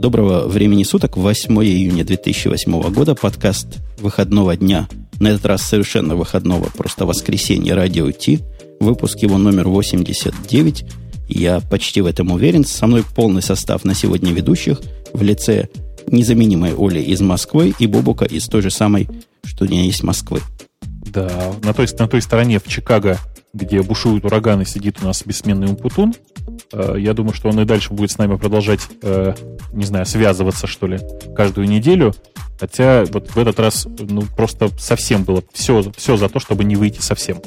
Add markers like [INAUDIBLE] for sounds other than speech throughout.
Доброго времени суток, 8 июня 2008 года, подкаст выходного дня, на этот раз совершенно выходного, просто воскресенье, радио Ти, выпуск его номер 89. Я почти в этом уверен. Со мной полный состав на сегодня ведущих. В лице незаменимой Оли из Москвы и Бобука из той же самой, что не есть Москвы. Да, на той, на той стороне в Чикаго, где бушуют ураганы, сидит у нас бессменный Умпутун. Э, я думаю, что он и дальше будет с нами продолжать, э, не знаю, связываться, что ли, каждую неделю. Хотя вот в этот раз ну, просто совсем было все, все за то, чтобы не выйти совсем.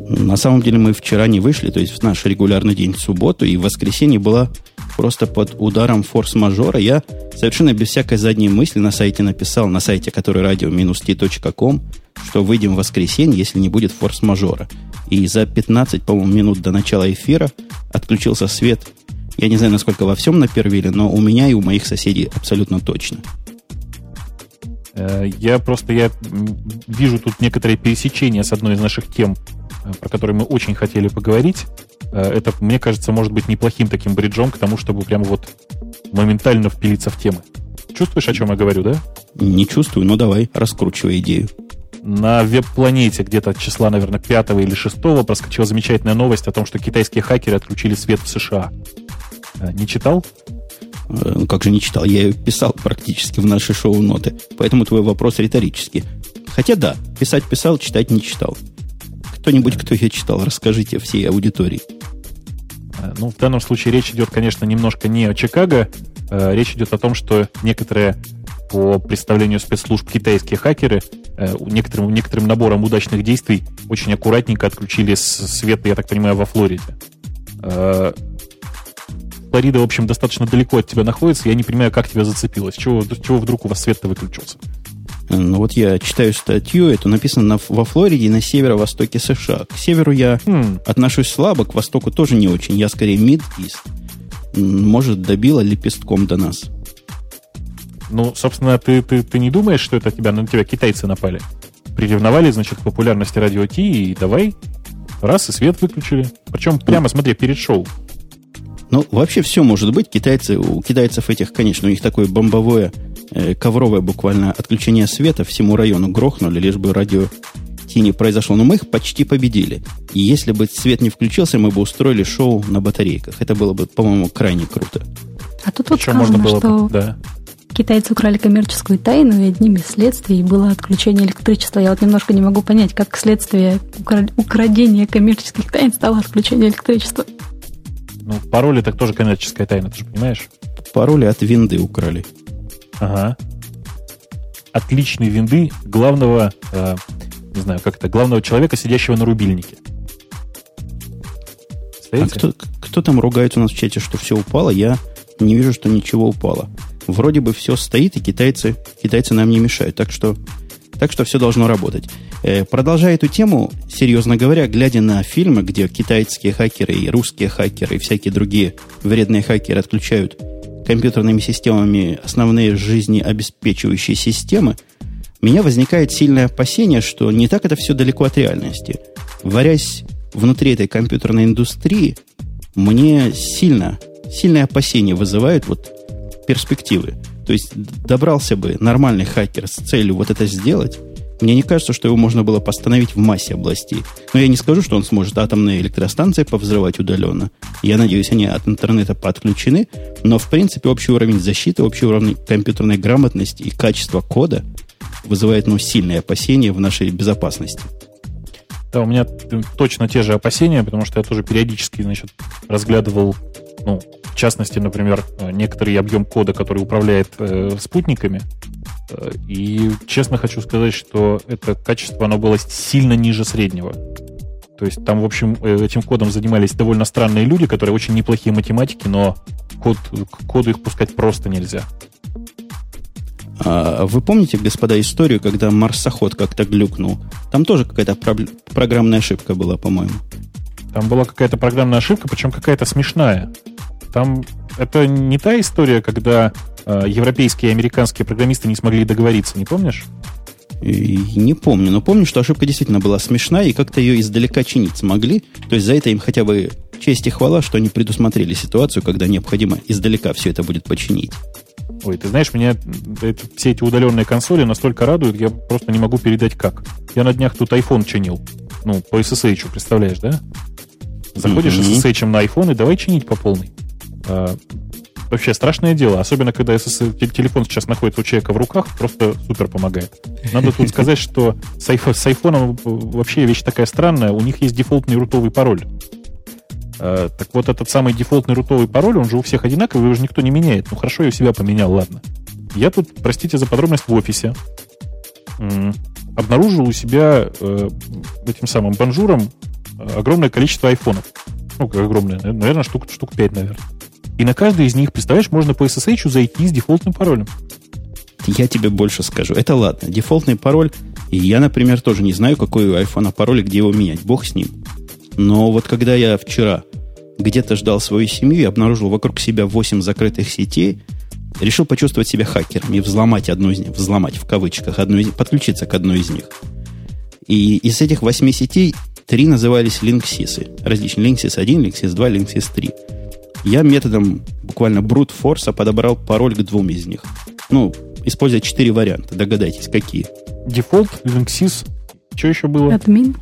На самом деле мы вчера не вышли, то есть в наш регулярный день в субботу, и в воскресенье была просто под ударом форс-мажора. Я совершенно без всякой задней мысли на сайте написал, на сайте, который radio-t.com, что выйдем в воскресенье, если не будет форс-мажора. И за 15, по-моему, минут до начала эфира отключился свет. Я не знаю, насколько во всем на Первиле, но у меня и у моих соседей абсолютно точно. Э, я просто я вижу тут некоторые пересечения с одной из наших тем, э, про которые мы очень хотели поговорить. Э, это, мне кажется, может быть неплохим таким бриджом к тому, чтобы прямо вот моментально впилиться в темы. Чувствуешь, о чем я говорю, да? Не чувствую, но давай, раскручивай идею. На веб-планете где-то числа, наверное, 5 или 6 проскочила замечательная новость о том, что китайские хакеры отключили свет в США. Не читал? Ну, как же не читал? Я ее писал практически в наши шоу-ноты. Поэтому твой вопрос риторический. Хотя да, писать писал, читать не читал. Кто-нибудь, кто ее читал, расскажите всей аудитории. Э, ну, в данном случае речь идет, конечно, немножко не о Чикаго. Э, речь идет о том, что некоторые по представлению спецслужб китайские хакеры некоторым, некоторым набором удачных действий очень аккуратненько отключили свет, я так понимаю, во Флориде. Флорида, в общем, достаточно далеко от тебя находится. Я не понимаю, как тебя зацепилось. Чего, чего вдруг у вас свет-то выключился? Ну вот я читаю статью, это написано на, во Флориде на северо-востоке США. К северу я хм. отношусь слабо, к востоку тоже не очень. Я скорее мид-ист. Может, добила лепестком до нас. Ну, собственно, ты, ты, ты не думаешь, что это тебя, на тебя китайцы напали? Приревновали, значит, к популярности радио Ти, и давай, раз, и свет выключили. Причем прямо, смотри, перед шоу. Ну, вообще все может быть. Китайцы, у китайцев этих, конечно, у них такое бомбовое, э, ковровое буквально отключение света всему району грохнули, лишь бы радио не произошло. Но мы их почти победили. И если бы свет не включился, мы бы устроили шоу на батарейках. Это было бы, по-моему, крайне круто. А тут вот сказано, можно было что бы, да. Китайцы украли коммерческую тайну, и одним из следствий было отключение электричества. Я вот немножко не могу понять, как следствие украдения коммерческих тайн стало отключение электричества. Ну, пароли так тоже коммерческая тайна, ты же понимаешь? Пароли от винды украли. Ага. Отличные винды главного, э, не знаю, как это, главного человека, сидящего на рубильнике. Стоите? А кто, кто там ругает у нас в чате, что все упало? Я не вижу, что ничего упало. Вроде бы все стоит, и китайцы, китайцы нам не мешают. Так что, так что все должно работать. Э, продолжая эту тему, серьезно говоря, глядя на фильмы, где китайские хакеры и русские хакеры и всякие другие вредные хакеры отключают компьютерными системами основные жизнеобеспечивающие системы, у меня возникает сильное опасение, что не так это все далеко от реальности. Варясь внутри этой компьютерной индустрии, мне сильно, сильное опасение вызывают вот перспективы. То есть добрался бы нормальный хакер с целью вот это сделать, мне не кажется, что его можно было постановить в массе областей. Но я не скажу, что он сможет атомные электростанции повзрывать удаленно. Я надеюсь, они от интернета подключены. Но, в принципе, общий уровень защиты, общий уровень компьютерной грамотности и качество кода вызывает ну, сильные опасения в нашей безопасности. Да, у меня точно те же опасения, потому что я тоже периодически значит, разглядывал, ну, в частности, например, некоторый объем кода, который управляет э, спутниками. И честно хочу сказать, что это качество, оно было сильно ниже среднего. То есть там, в общем, э, этим кодом занимались довольно странные люди, которые очень неплохие математики, но код, к коду их пускать просто нельзя. А вы помните, господа, историю, когда марсоход как-то глюкнул? Там тоже какая-то про- программная ошибка была, по-моему. Там была какая-то программная ошибка, причем какая-то смешная. Там это не та история, когда э, европейские и американские программисты не смогли договориться, не помнишь? И не помню, но помню, что ошибка действительно была смешная, и как-то ее издалека чинить смогли. То есть за это им хотя бы честь и хвала, что они предусмотрели ситуацию, когда необходимо издалека все это будет починить. Ой, ты знаешь, меня это, все эти удаленные консоли настолько радуют, я просто не могу передать как. Я на днях тут iPhone чинил. Ну, по SSH, представляешь, да? Заходишь mm-hmm. SSH на iPhone и давай чинить по полной. А, вообще страшное дело, особенно когда SSH, телефон сейчас находится у человека в руках, просто супер помогает. Надо тут сказать, что с, iPhone, с iPhone вообще вещь такая странная, у них есть дефолтный рутовый пароль. А, так вот, этот самый дефолтный рутовый пароль, он же у всех одинаковый, его же никто не меняет. Ну, хорошо, я у себя поменял, ладно. Я тут, простите за подробность, в офисе обнаружил у себя э, этим самым банжуром огромное количество айфонов. Ну, как огромное, наверное, штук, штук 5, наверное. И на каждый из них, представляешь, можно по SSH зайти с дефолтным паролем. Я тебе больше скажу. Это ладно. Дефолтный пароль. И я, например, тоже не знаю, какой у айфона пароль и где его менять. Бог с ним. Но вот когда я вчера где-то ждал свою семью и обнаружил вокруг себя 8 закрытых сетей, решил почувствовать себя хакером и взломать одну из них, взломать в кавычках, одну из, подключиться к одной из них. И из этих восьми сетей три назывались Linksys. Различные Linksys 1, Linksys 2, Linksys 3. Я методом буквально brute force подобрал пароль к двум из них. Ну, используя четыре варианта. Догадайтесь, какие. Дефолт, Linksys, что еще было? Админ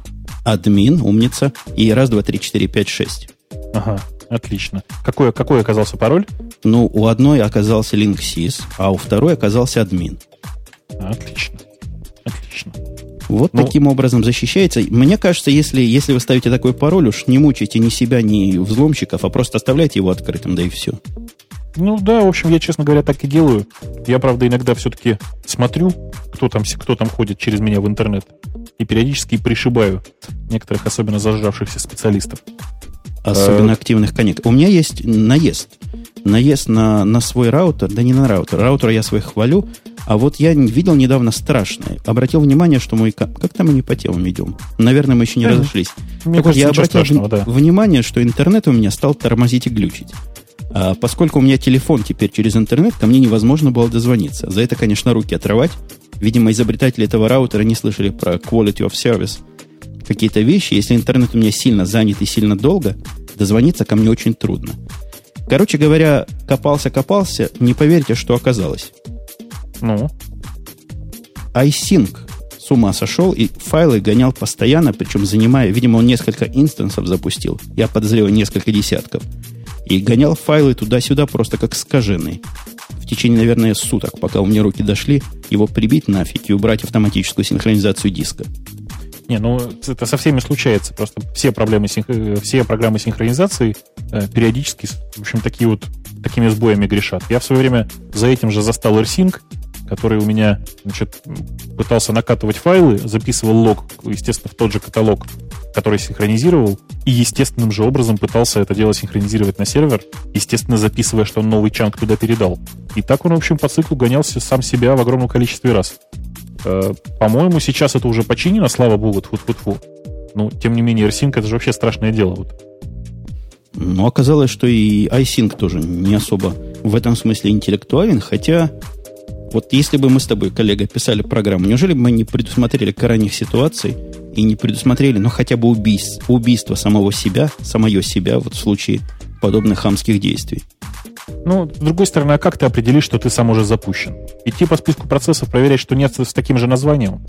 админ, умница, и раз, два, три, четыре, пять, шесть. Ага, отлично. Какой, какой оказался пароль? Ну, у одной оказался linksys, а у второй оказался админ. Отлично. Отлично. Вот ну, таким образом защищается. Мне кажется, если, если вы ставите такой пароль, уж не мучайте ни себя, ни взломщиков, а просто оставляйте его открытым, да и все. Ну да, в общем, я, честно говоря, так и делаю. Я, правда, иногда все-таки смотрю, кто там, кто там ходит через меня в интернет, и периодически пришибаю некоторых особенно зажравшихся специалистов. Особенно а... активных коннектов. У меня есть наезд. Наезд на, на свой раутер, да не на раутер. Раутер я свой хвалю, а вот я видел недавно страшное. Обратил внимание, что мой... Как там мы не по темам идем? Наверное, мы еще не разошлись. Мне так кажется, вот, я обратил в... да. внимание, что интернет у меня стал тормозить и глючить. А поскольку у меня телефон теперь через интернет, ко мне невозможно было дозвониться. За это, конечно, руки отрывать. Видимо, изобретатели этого раутера не слышали про quality of service. Какие-то вещи, если интернет у меня сильно занят и сильно долго, дозвониться ко мне очень трудно. Короче говоря, копался-копался, не поверите, что оказалось. Ну? iSync с ума сошел и файлы гонял постоянно, причем занимая, видимо, он несколько инстансов запустил. Я подозреваю, несколько десятков и гонял файлы туда-сюда просто как скаженный. В течение, наверное, суток, пока у меня руки дошли, его прибить нафиг и убрать автоматическую синхронизацию диска. Не, ну это со всеми случается. Просто все проблемы, э, все программы синхронизации э, периодически, в общем, такие вот такими сбоями грешат. Я в свое время за этим же застал AirSync, который у меня значит, пытался накатывать файлы, записывал лог, естественно, в тот же каталог, который синхронизировал, и естественным же образом пытался это дело синхронизировать на сервер, естественно, записывая, что он новый чанк туда передал. И так он, в общем, по циклу гонялся сам себя в огромном количестве раз. Э, по-моему, сейчас это уже починено, слава богу, тьфу-тьфу-тьфу. Ну, тем не менее, AirSync это же вообще страшное дело. Вот. Ну, оказалось, что и iSync тоже не особо в этом смысле интеллектуален, хотя вот если бы мы с тобой, коллега, писали программу, неужели бы мы не предусмотрели крайних ситуаций и не предусмотрели, ну, хотя бы убийств, убийство самого себя, самое себя, вот в случае подобных хамских действий? Ну, с другой стороны, а как ты определишь, что ты сам уже запущен? Идти по списку процессов, проверять, что нет с таким же названием?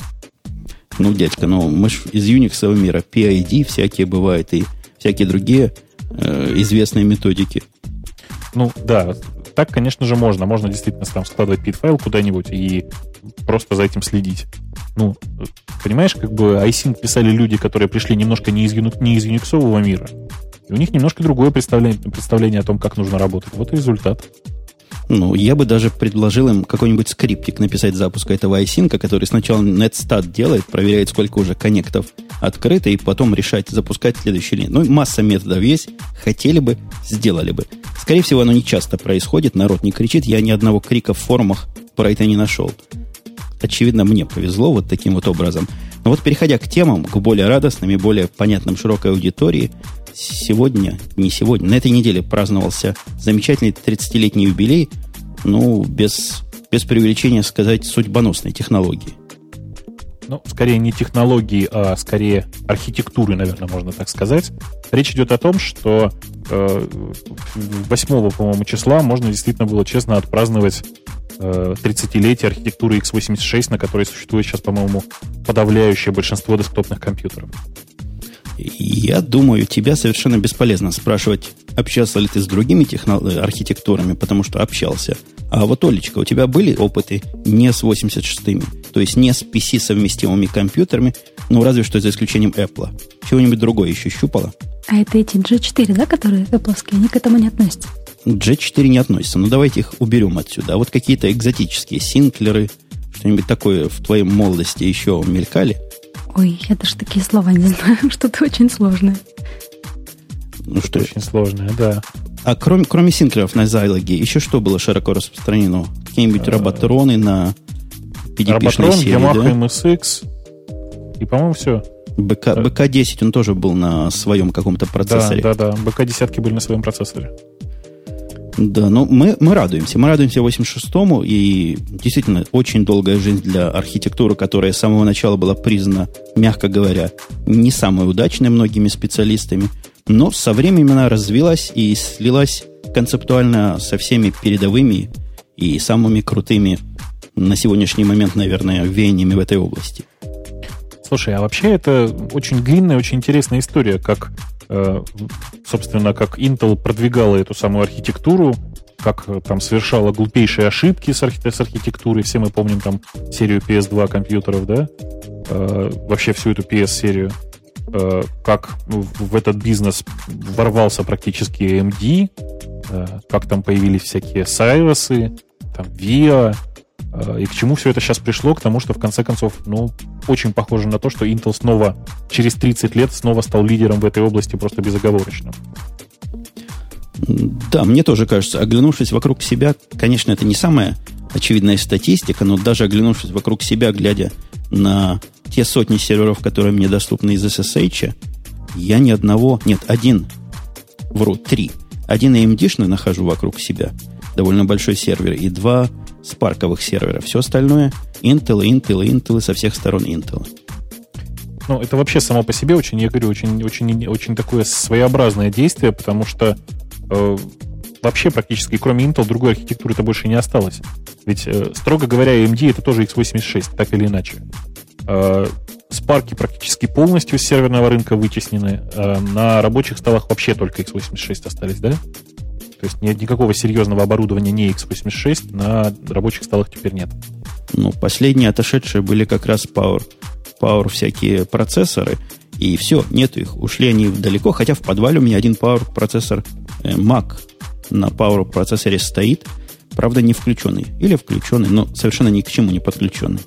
Ну, дядька, ну, мы ж из Unix мира, PID всякие бывают и всякие другие э, известные методики. Ну, да, так, конечно же, можно. Можно действительно там складывать pit-файл куда-нибудь и просто за этим следить. Ну, понимаешь, как бы iSync писали люди, которые пришли немножко не из, не из юниксового мира. И у них немножко другое представление, представление о том, как нужно работать. Вот и результат. Ну, я бы даже предложил им какой-нибудь скриптик написать запуска этого iSync, который сначала netstat делает, проверяет, сколько уже коннектов открыто, и потом решать, запускать следующий линию. Ну, масса методов есть. Хотели бы, сделали бы. Скорее всего, оно не часто происходит, народ не кричит. Я ни одного крика в форумах про это не нашел. Очевидно, мне повезло вот таким вот образом. Но вот переходя к темам, к более радостным и более понятным широкой аудитории, сегодня, не сегодня, на этой неделе праздновался замечательный 30-летний юбилей, ну, без, без преувеличения сказать, судьбоносной технологии. ну, скорее не технологии, а скорее архитектуры, наверное, можно так сказать. Речь идет о том, что э, 8, по-моему, числа можно действительно было честно отпраздновать э, 30-летие архитектуры x86, на которой существует сейчас, по-моему, подавляющее большинство десктопных компьютеров. Я думаю, тебя совершенно бесполезно спрашивать, общался ли ты с другими техно- архитектурами, потому что общался. А вот, Олечка, у тебя были опыты не с 86-ми, то есть не с PC-совместимыми компьютерами, ну, разве что за исключением Apple. Чего-нибудь другое еще щупала? А это эти G4, да, которые Apple, они к этому не относятся? G4 не относятся, но давайте их уберем отсюда. А вот какие-то экзотические синклеры, что-нибудь такое в твоей молодости еще мелькали? Ой, я даже такие слова не знаю, [LAUGHS] что-то очень сложное. Ну что? Очень сложное, да. А кроме, кроме синклеров на Зайлоге, еще что было широко распространено? Какие-нибудь роботроны на PDP Роботрон, серии, Yamaha да? MSX. И, по-моему, все. БК, БК-10, он тоже был на своем каком-то процессоре. Да, да, да. БК-10 были на своем процессоре. Да, ну мы, мы радуемся. Мы радуемся 86-му, и действительно очень долгая жизнь для архитектуры, которая с самого начала была признана, мягко говоря, не самой удачной многими специалистами – но со временем она развилась и слилась концептуально со всеми передовыми и самыми крутыми на сегодняшний момент, наверное, веяниями в этой области. Слушай, а вообще это очень длинная, очень интересная история, как, собственно, как Intel продвигала эту самую архитектуру, как э, там совершала глупейшие ошибки с, архи- с архитектурой. Все мы помним там серию PS2 компьютеров, да? Э, вообще всю эту PS-серию. Э, как в этот бизнес ворвался практически AMD, э, как там появились всякие Сайросы, там VIA, э, и к чему все это сейчас пришло? К тому, что в конце концов, ну, очень похоже на то, что Intel снова через 30 лет снова стал лидером в этой области просто безоговорочно. Да, мне тоже кажется, оглянувшись вокруг себя, конечно, это не самая очевидная статистика, но даже оглянувшись вокруг себя, глядя на те сотни серверов, которые мне доступны из SSH, я ни одного, нет, один, вру, три. Один AMD-шный нахожу вокруг себя, довольно большой сервер, и два спарковых сервера. Все остальное Intel, Intel, Intel, со всех сторон Intel. Ну, это вообще само по себе очень, я говорю, очень, очень, очень такое своеобразное действие, потому что э, вообще практически, кроме Intel, другой архитектуры-то больше не осталось. Ведь, э, строго говоря, AMD это тоже x86, так или иначе. Э, спарки практически полностью с серверного рынка вытеснены. Э, на рабочих столах вообще только x86 остались, да? То есть нет никакого серьезного оборудования не x86 на рабочих столах теперь нет. Ну, последние отошедшие были как раз Power, Power всякие процессоры, и все, нету их. Ушли они далеко, хотя в подвале у меня один Power процессор э, Mac на Power процессоре стоит, правда не включенный. Или включенный, но совершенно ни к чему не подключенный.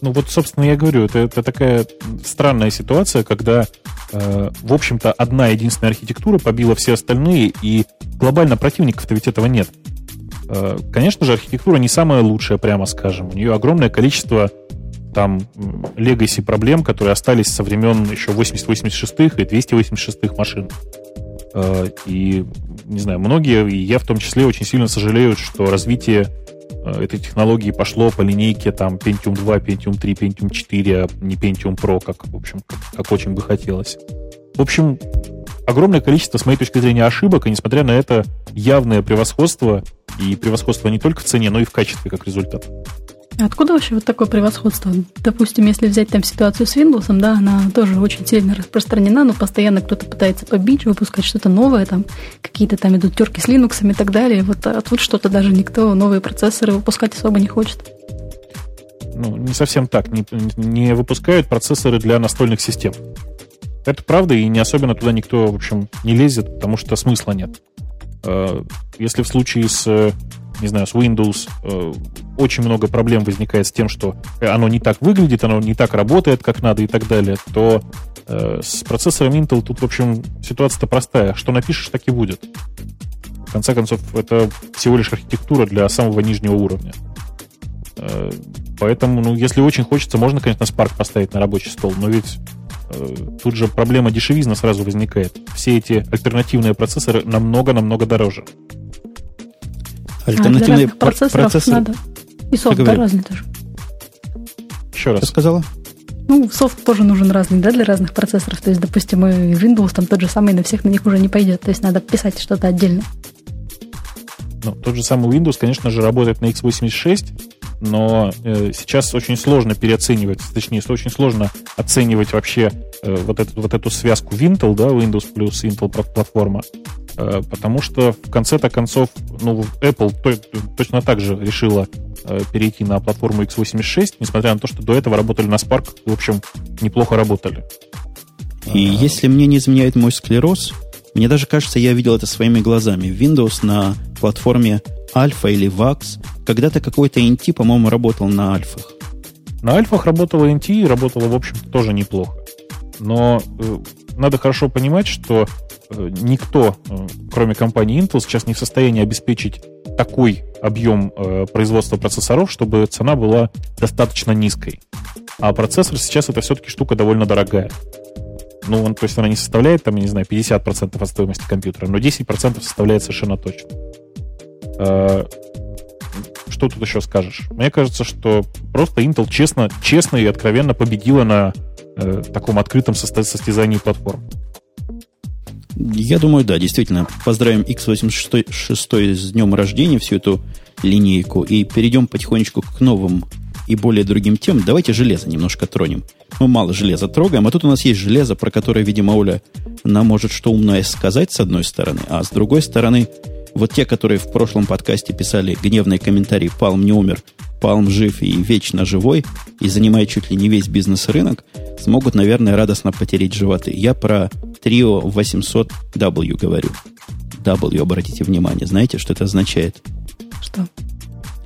Ну вот, собственно, я говорю, это, это такая странная ситуация, когда, в общем-то, одна единственная архитектура побила все остальные, и глобально противников-то ведь этого нет. Э, конечно же, архитектура не самая лучшая, прямо скажем. У нее огромное количество там легаси проблем, которые остались со времен еще 80-86 и 286 машин. Э, и, не знаю, многие, и я в том числе, очень сильно сожалеют, что развитие Э, этой технологии пошло по линейке там Pentium 2, Pentium 3, Pentium 4, а не Pentium Pro, как, в общем, как, как очень бы хотелось. В общем, огромное количество, с моей точки зрения, ошибок, и несмотря на это явное превосходство, и превосходство не только в цене, но и в качестве как результат. Откуда вообще вот такое превосходство? Допустим, если взять там ситуацию с Windows, да, она тоже очень сильно распространена, но постоянно кто-то пытается побить, выпускать что-то новое, там какие-то там идут терки с Linux и так далее. Вот, а тут что-то даже никто новые процессоры выпускать особо не хочет. Ну, не совсем так. Не, не выпускают процессоры для настольных систем. Это правда, и не особенно туда никто, в общем, не лезет, потому что смысла нет. Э, если в случае с не знаю, с Windows э, очень много проблем возникает с тем, что оно не так выглядит, оно не так работает, как надо и так далее, то э, с процессором Intel тут, в общем, ситуация-то простая. Что напишешь, так и будет. В конце концов, это всего лишь архитектура для самого нижнего уровня. Э, поэтому, ну, если очень хочется, можно, конечно, Spark поставить на рабочий стол, но ведь э, тут же проблема дешевизна сразу возникает. Все эти альтернативные процессоры намного-намного дороже. Альтернативные а процессоры. Надо. И софт разный тоже. Еще раз. Что сказала? Ну, софт тоже нужен разный, да, для разных процессоров. То есть, допустим, и Windows там тот же самый на всех на них уже не пойдет. То есть надо писать что-то отдельно. Ну, тот же самый Windows, конечно же, работает на x86, но э, сейчас очень сложно переоценивать, точнее, очень сложно оценивать вообще э, вот, эту, вот эту связку Intel, да, Windows плюс Intel платформа, э, потому что в конце-то концов, ну, Apple то, точно так же решила Э, перейти на платформу x86, несмотря на то, что до этого работали на Spark, в общем, неплохо работали. И а... если мне не изменяет мой склероз, мне даже кажется, я видел это своими глазами. Windows на платформе Alpha или VAX. Когда-то какой-то NT, по-моему, работал на альфах. На альфах работала NT и работала, в общем тоже неплохо. Но э, надо хорошо понимать, что э, никто, э, кроме компании Intel, сейчас не в состоянии обеспечить такой объем э, производства процессоров, чтобы цена была достаточно низкой. А процессор сейчас это все-таки штука довольно дорогая. Ну, он, то есть она не составляет, там, я не знаю, 50% от стоимости компьютера, но 10% составляет совершенно точно. Э, что тут еще скажешь? Мне кажется, что просто Intel честно, честно и откровенно победила на э, таком открытом состязании платформ. Я думаю, да, действительно. Поздравим x86 с днем рождения, всю эту линейку, и перейдем потихонечку к новым и более другим темам. Давайте железо немножко тронем. Мы мало железа трогаем, а тут у нас есть железо, про которое, видимо, Оля нам может что умное сказать, с одной стороны, а с другой стороны, вот те, которые в прошлом подкасте писали гневные комментарии «Палм не умер», Палм жив и вечно живой, и занимает чуть ли не весь бизнес-рынок, смогут, наверное, радостно потереть животы. Я про Trio 800W говорю. W, обратите внимание. Знаете, что это означает? Что?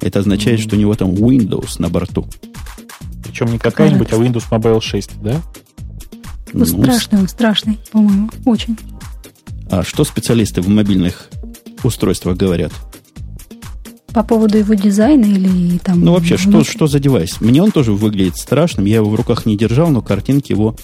Это означает, что у него там Windows на борту. Причем не какая-нибудь, а Windows Mobile 6, да? Ну, ну страшный он, страшный, по-моему, очень. А что специалисты в мобильных устройствах говорят? По поводу его дизайна или там... Ну, вообще, что, что за девайс? Мне он тоже выглядит страшным. Я его в руках не держал, но картинки его,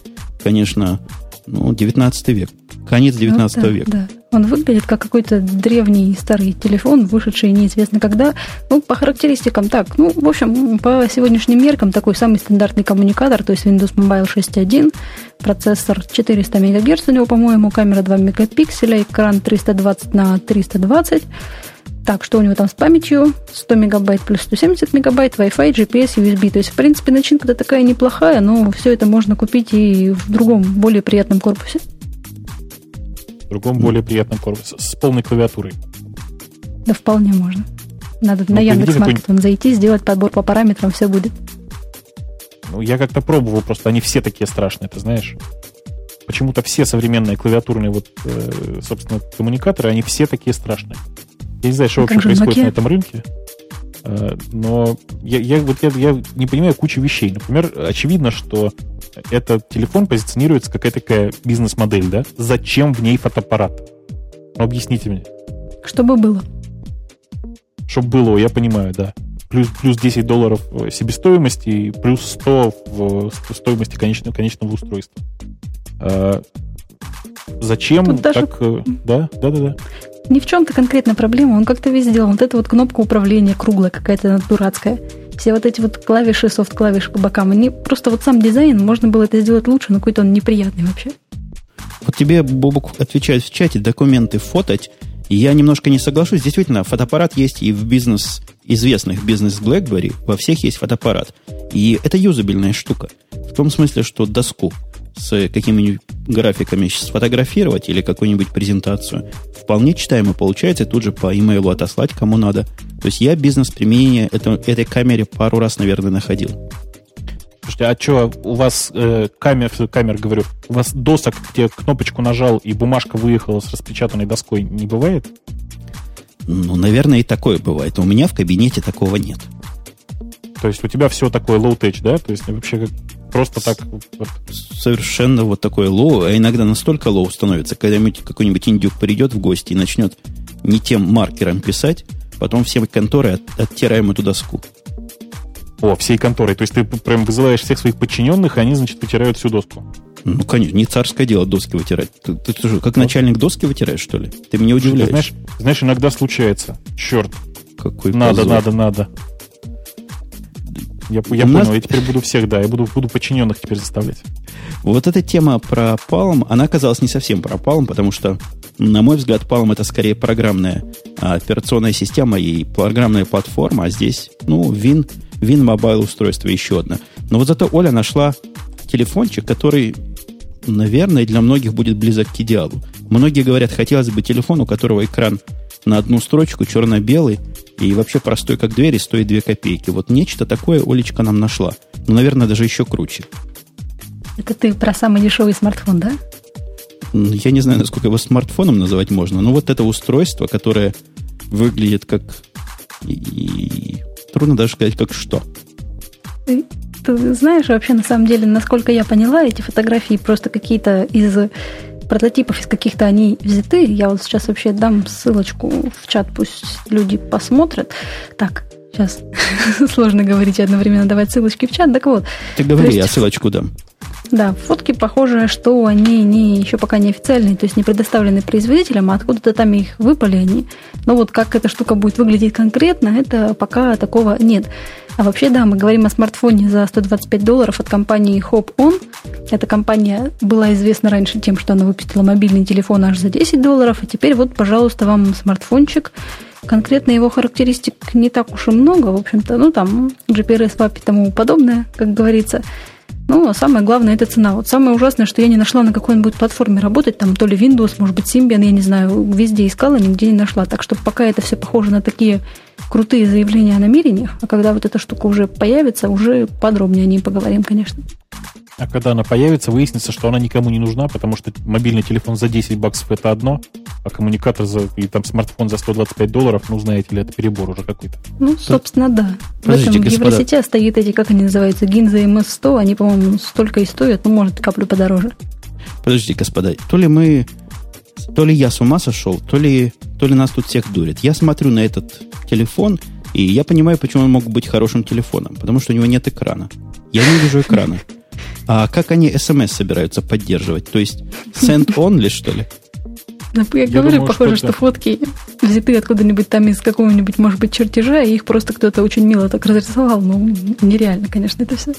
конечно, ну, 19 век. Конец 19 ну, да, века. Да. Он выглядит как какой-то древний старый телефон, вышедший неизвестно когда. Ну, по характеристикам так. Ну, в общем, по сегодняшним меркам такой самый стандартный коммуникатор, то есть Windows Mobile 6.1, процессор 400 МГц у него, по-моему, камера 2 мегапикселя, экран 320 на 320, так, что у него там с памятью? 100 мегабайт плюс 170 мегабайт, Wi-Fi, GPS, USB. То есть, в принципе, начинка-то такая неплохая, но все это можно купить и в другом, более приятном корпусе. Другом, более приятном корпусе. С полной клавиатурой. Да вполне можно. Надо ну, на Яндекс.Маркет зайти, сделать подбор по параметрам, все будет. Ну, я как-то пробовал, просто они все такие страшные, ты знаешь. Почему-то все современные клавиатурные, вот, э, собственно, коммуникаторы, они все такие страшные. Я не знаю, что а вообще происходит на этом рынке. Э, но я, я, вот я, я не понимаю кучу вещей. Например, очевидно, что этот телефон позиционируется какая-то такая бизнес-модель, да? Зачем в ней фотоаппарат? Ну, объясните мне. Чтобы было. Чтобы было, я понимаю, да. Плюс, плюс 10 долларов себестоимости и плюс 100 в стоимости конечного, конечного устройства. А, зачем Тут так... Даже... Э, да, да, да, да ни в чем-то конкретно проблема, он как-то весь сделал. Вот эта вот кнопка управления круглая какая-то дурацкая. Все вот эти вот клавиши, софт-клавиши по бокам, они просто вот сам дизайн, можно было это сделать лучше, но какой-то он неприятный вообще. Вот тебе, Бобук, отвечает в чате, документы фотать, и я немножко не соглашусь. Действительно, фотоаппарат есть и в бизнес, известных бизнес BlackBerry, во всех есть фотоаппарат. И это юзабельная штука. В том смысле, что доску с какими-нибудь графиками сфотографировать или какую-нибудь презентацию, вполне читаемо получается, тут же по имейлу отослать кому надо. То есть я бизнес-применение это, этой камере пару раз, наверное, находил. Слушайте, а что, у вас э, камер, камер, говорю, у вас досок, где кнопочку нажал и бумажка выехала с распечатанной доской, не бывает? Ну, наверное, и такое бывает. У меня в кабинете такого нет. То есть у тебя все такое low-tech, да? То есть вообще как просто так... Совершенно вот такое low, а иногда настолько low становится, когда какой-нибудь индюк придет в гости и начнет не тем маркером писать, потом все конторы от, оттираем эту доску. О, всей конторой. То есть ты прям вызываешь всех своих подчиненных, и они, значит, вытирают всю доску. Ну, конечно, не царское дело доски вытирать. Ты, ты, ты что, как начальник доски вытираешь, что ли? Ты меня удивляешь. Ты знаешь, знаешь, иногда случается. Черт. Какой Надо, позор. надо, надо. Я, я понял, нас... я теперь буду всех, да, я буду, буду подчиненных теперь заставлять. Вот эта тема про Palm, она оказалась не совсем про Palm, потому что, на мой взгляд, Palm это скорее программная а, операционная система и программная платформа, а здесь, ну, Win, Win Mobile устройство еще одно. Но вот зато Оля нашла телефончик, который, наверное, для многих будет близок к идеалу. Многие говорят, хотелось бы телефон, у которого экран на одну строчку, черно-белый, и вообще простой, как дверь, и стоит 2 копейки. Вот нечто такое Олечка нам нашла. Ну, наверное, даже еще круче. Это ты про самый дешевый смартфон, да? Я не знаю, насколько его смартфоном называть можно, но вот это устройство, которое выглядит как... И... Трудно даже сказать, как что. Ты, ты знаешь, вообще, на самом деле, насколько я поняла, эти фотографии просто какие-то из прототипов из каких-то они взяты. Я вот сейчас вообще дам ссылочку в чат, пусть люди посмотрят. Так, сейчас [LAUGHS] сложно говорить и одновременно давать ссылочки в чат. Так вот. Ты говори, есть, я ссылочку дам. Да, фотки похожи, что они не, еще пока не официальные, то есть не предоставлены производителям, а откуда-то там их выпали они. Но вот как эта штука будет выглядеть конкретно, это пока такого нет. А вообще, да, мы говорим о смартфоне за 125 долларов от компании Hop On. Эта компания была известна раньше тем, что она выпустила мобильный телефон аж за 10 долларов, а теперь вот, пожалуйста, вам смартфончик. Конкретно его характеристик не так уж и много, в общем-то, ну там GPRS, WAP и тому подобное, как говорится. Ну, а самое главное – это цена. Вот самое ужасное, что я не нашла на какой-нибудь платформе работать, там то ли Windows, может быть, Symbian, я не знаю, везде искала, нигде не нашла. Так что пока это все похоже на такие крутые заявления о намерениях, а когда вот эта штука уже появится, уже подробнее о ней поговорим, конечно. А когда она появится, выяснится, что она никому не нужна, потому что мобильный телефон за 10 баксов это одно, а коммуникатор за, и там смартфон за 125 долларов, ну, знаете ли, это перебор уже какой-то. Ну, собственно, да. Подождите, в этом господа. Евросети стоит эти, как они называются, Гинза MS100, они, по-моему, столько и стоят, ну, может, каплю подороже. Подождите, господа, то ли мы, то ли я с ума сошел, то ли, то ли нас тут всех дурит. Я смотрю на этот телефон, и я понимаю, почему он мог быть хорошим телефоном, потому что у него нет экрана. Я не вижу экрана. А как они смс собираются поддерживать? То есть send only, что ли? Ну, я, я говорю, думаю, похоже, что, что фотки взяты откуда-нибудь там из какого-нибудь, может быть, чертежа, и их просто кто-то очень мило так разрисовал. Ну, нереально, конечно, это все.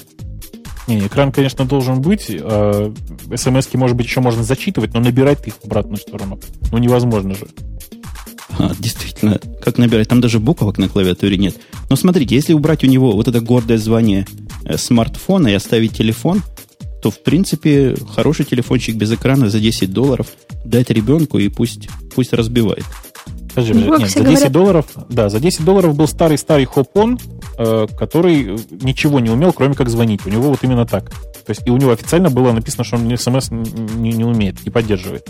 Не, экран, конечно, должен быть. А смс может быть, еще можно зачитывать, но набирать их в обратную сторону. Ну, невозможно же. А, действительно, как набирать? Там даже буквок на клавиатуре нет. Но смотрите, если убрать у него вот это гордое звание э, смартфона и оставить телефон, то, в принципе, хороший телефончик без экрана за 10 долларов дать ребенку и пусть, пусть разбивает. Скажи, ну, нет, за 10 говорят... долларов, да, за 10 долларов был старый-старый хопон, э, который ничего не умел, кроме как звонить. У него вот именно так. То есть и у него официально было написано, что он смс не, не умеет, не поддерживает.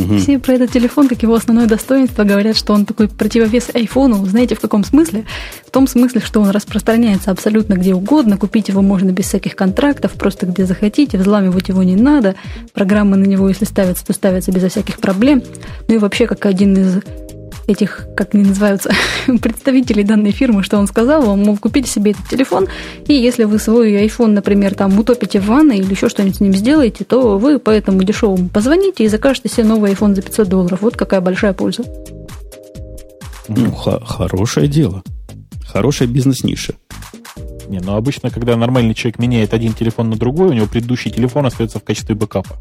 Угу. Все про этот телефон, как его основное достоинство, говорят, что он такой противовес айфону. Знаете, в каком смысле? В том смысле, что он распространяется абсолютно где угодно. Купить его можно без всяких контрактов, просто где захотите. Взламывать его не надо. Программы на него, если ставятся, то ставятся безо всяких проблем. Ну и вообще, как один из этих, как они называются, [LAUGHS] представителей данной фирмы, что он сказал, вам, мол, купите себе этот телефон, и если вы свой iPhone, например, там утопите в ванной или еще что-нибудь с ним сделаете, то вы по этому дешевому позвоните и закажете себе новый iPhone за 500 долларов. Вот какая большая польза. Ну, х- хорошее дело. Хорошая бизнес-ниша. Не, но обычно, когда нормальный человек меняет один телефон на другой, у него предыдущий телефон остается в качестве бэкапа.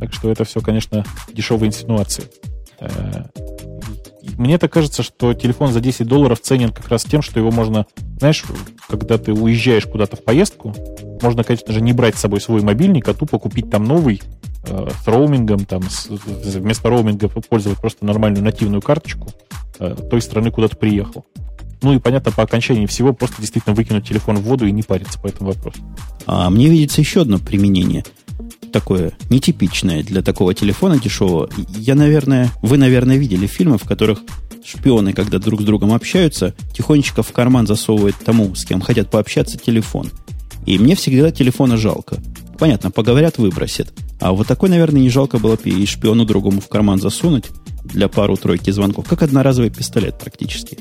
Так что это все, конечно, дешевые инсинуации. Мне так кажется, что телефон за 10 долларов ценен как раз тем, что его можно, знаешь, когда ты уезжаешь куда-то в поездку, можно, конечно же, не брать с собой свой мобильник, а тупо купить там новый э, с роумингом, там, с, вместо роуминга пользовать просто нормальную нативную карточку э, той страны, куда ты приехал. Ну и, понятно, по окончании всего просто действительно выкинуть телефон в воду и не париться по этому вопросу. А мне видится еще одно применение – такое нетипичное для такого телефона дешевого. Я, наверное, вы, наверное, видели фильмы, в которых шпионы, когда друг с другом общаются, тихонечко в карман засовывают тому, с кем хотят пообщаться, телефон. И мне всегда телефона жалко. Понятно, поговорят, выбросят. А вот такой, наверное, не жалко было бы и шпиону другому в карман засунуть для пару-тройки звонков. Как одноразовый пистолет практически.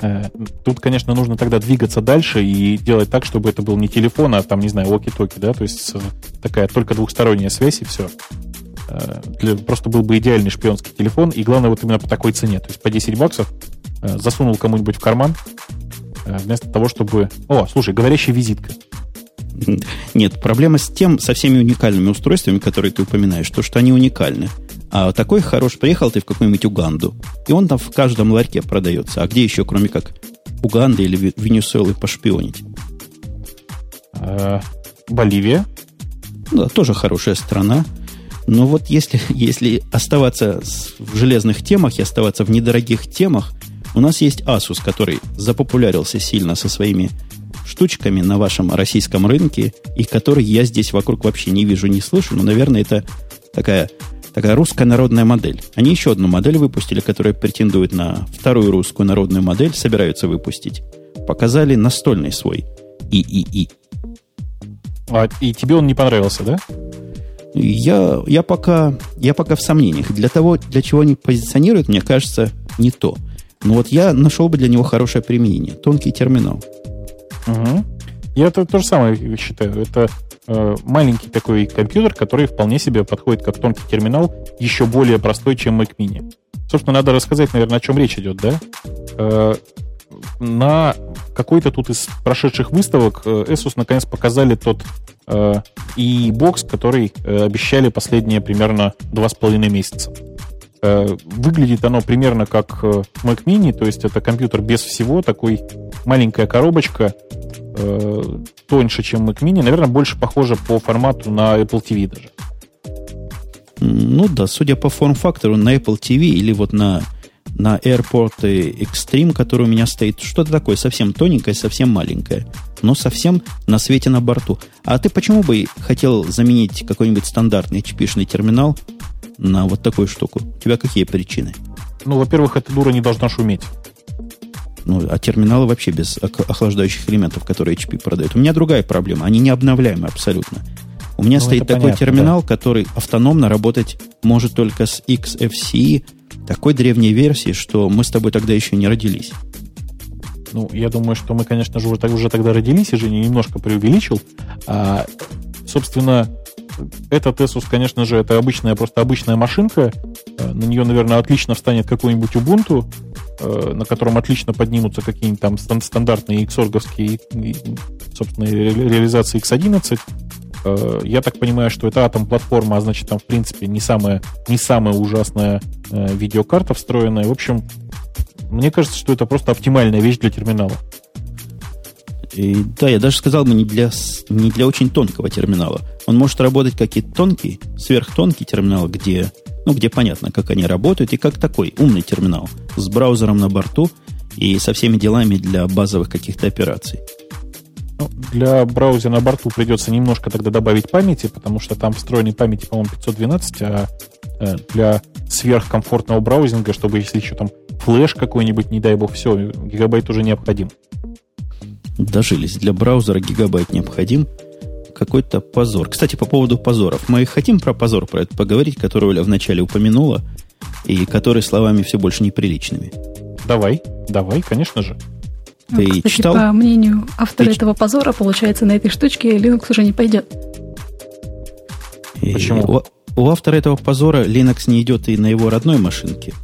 Э, тут, конечно, нужно тогда двигаться дальше и делать так, чтобы это был не телефон, а там, не знаю, walkie-talkie, да, то есть такая только двухсторонняя связь и все. Э, просто был бы идеальный шпионский телефон, и главное вот именно по такой цене, то есть по 10 баксов э, засунул кому-нибудь в карман, вместо того, чтобы... О, слушай, говорящая визитка. Нет, проблема с тем, со всеми уникальными устройствами, которые ты упоминаешь, то, что они уникальны. А такой хорош, приехал ты в какую-нибудь Уганду, и он там в каждом ларьке продается. А где еще, кроме как Уганды или Венесуэлы, пошпионить? А, Боливия? Да, тоже хорошая страна. Но вот если, [LAUGHS] если оставаться в железных темах и оставаться в недорогих темах, у нас есть Asus, который запопулярился сильно со своими штучками на вашем российском рынке, и который я здесь вокруг вообще не вижу, не слышу, но, наверное, это такая, такая русская народная модель. Они еще одну модель выпустили, которая претендует на вторую русскую народную модель, собираются выпустить. Показали настольный свой ИИИ. А, и тебе он не понравился, да? Я, я, пока, я пока в сомнениях. Для того, для чего они позиционируют, мне кажется, не то. Но вот я нашел бы для него хорошее применение. Тонкий терминал. Угу. Я это то же самое считаю. Это э, маленький такой компьютер, который вполне себе подходит как тонкий терминал, еще более простой, чем Mac Mini. Собственно, надо рассказать, наверное, о чем речь идет, да? Э, на какой-то тут из прошедших выставок э, Asus наконец показали тот э, e-бокс, который э, обещали последние примерно два с половиной месяца. Э, выглядит оно примерно как э, Mac Mini, то есть это компьютер без всего, такой маленькая коробочка, э, тоньше, чем Mac Mini, наверное, больше похожа по формату на Apple TV даже. Ну да, судя по форм-фактору, на Apple TV или вот на, на AirPort Extreme, который у меня стоит, что-то такое совсем тоненькое, совсем маленькое, но совсем на свете на борту. А ты почему бы хотел заменить какой-нибудь стандартный HP-шный терминал на вот такую штуку? У тебя какие причины? Ну, во-первых, эта дура не должна шуметь. Ну, а терминалы вообще без охлаждающих элементов, которые HP продают. У меня другая проблема. Они необновляемы абсолютно. У меня ну, стоит такой понятно, терминал, да. который автономно работать может только с XFCE, такой древней версии, что мы с тобой тогда еще не родились. Ну, я думаю, что мы, конечно же, уже, уже тогда родились, и Женя немножко преувеличил. А, собственно, этот Asus, конечно же, это обычная, просто обычная машинка. Э, на нее, наверное, отлично встанет какой-нибудь Ubuntu, э, на котором отлично поднимутся какие-нибудь там стандартные Xorg-овские, собственно, реализации X11. Э, я так понимаю, что это атом платформа, а значит, там, в принципе, не самая, не самая ужасная видеокарта встроенная. В общем, мне кажется, что это просто оптимальная вещь для терминала. И, да, я даже сказал бы не для, не для очень тонкого терминала. Он может работать как и тонкий, сверхтонкий терминал, где, ну, где понятно, как они работают, и как такой умный терминал с браузером на борту и со всеми делами для базовых каких-то операций. Ну, для браузера на борту придется немножко тогда добавить памяти, потому что там встроенной памяти, по-моему, 512, а э, для сверхкомфортного браузинга, чтобы если еще там флеш какой-нибудь, не дай бог, все, гигабайт уже необходим. Дожились. Для браузера гигабайт необходим. Какой-то позор. Кстати, по поводу позоров. Мы хотим про позор про это поговорить, который Оля вначале упомянула, и который словами все больше неприличными. Давай, давай, конечно же. Ты ну, Кстати, читал? по мнению автора Ты... этого позора, получается, на этой штучке Linux уже не пойдет. И Почему? У, у автора этого позора Linux не идет и на его родной машинке.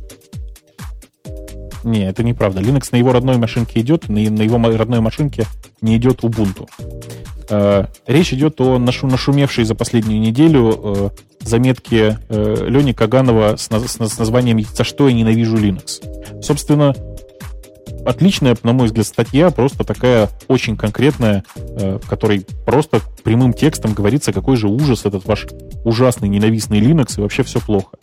Не, это неправда. Linux на его родной машинке идет, на, его родной машинке не идет Ubuntu. Э, речь идет о нашу, нашумевшей за последнюю неделю э, заметке э, Лени Каганова с названием «За что я ненавижу Linux». Собственно, отличная, на мой взгляд, статья, просто такая очень конкретная, э, в которой просто прямым текстом говорится, какой же ужас этот ваш ужасный ненавистный Linux, и вообще все плохо.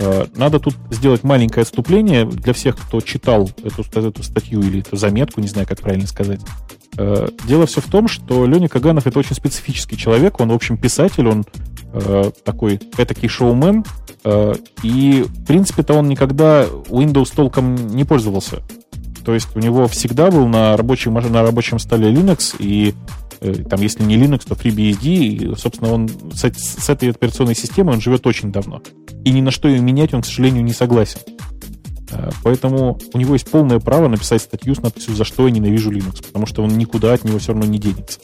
Э, надо тут сделать маленькое отступление для всех, кто читал эту, эту статью или эту заметку, не знаю, как правильно сказать. Э, дело все в том, что Леня Каганов это очень специфический человек, он, в общем, писатель, он э, такой этакий шоумен, и, в принципе-то, он никогда Windows толком не пользовался. То есть у него всегда был на рабочем, на рабочем столе Linux, и там, если не Linux, то FreeBSD, и, собственно, он с, с этой операционной системой он живет очень давно. И ни на что ее менять он, к сожалению, не согласен. Э, поэтому у него есть полное право написать статью с надписью «За что я ненавижу Linux», потому что он никуда от него все равно не денется.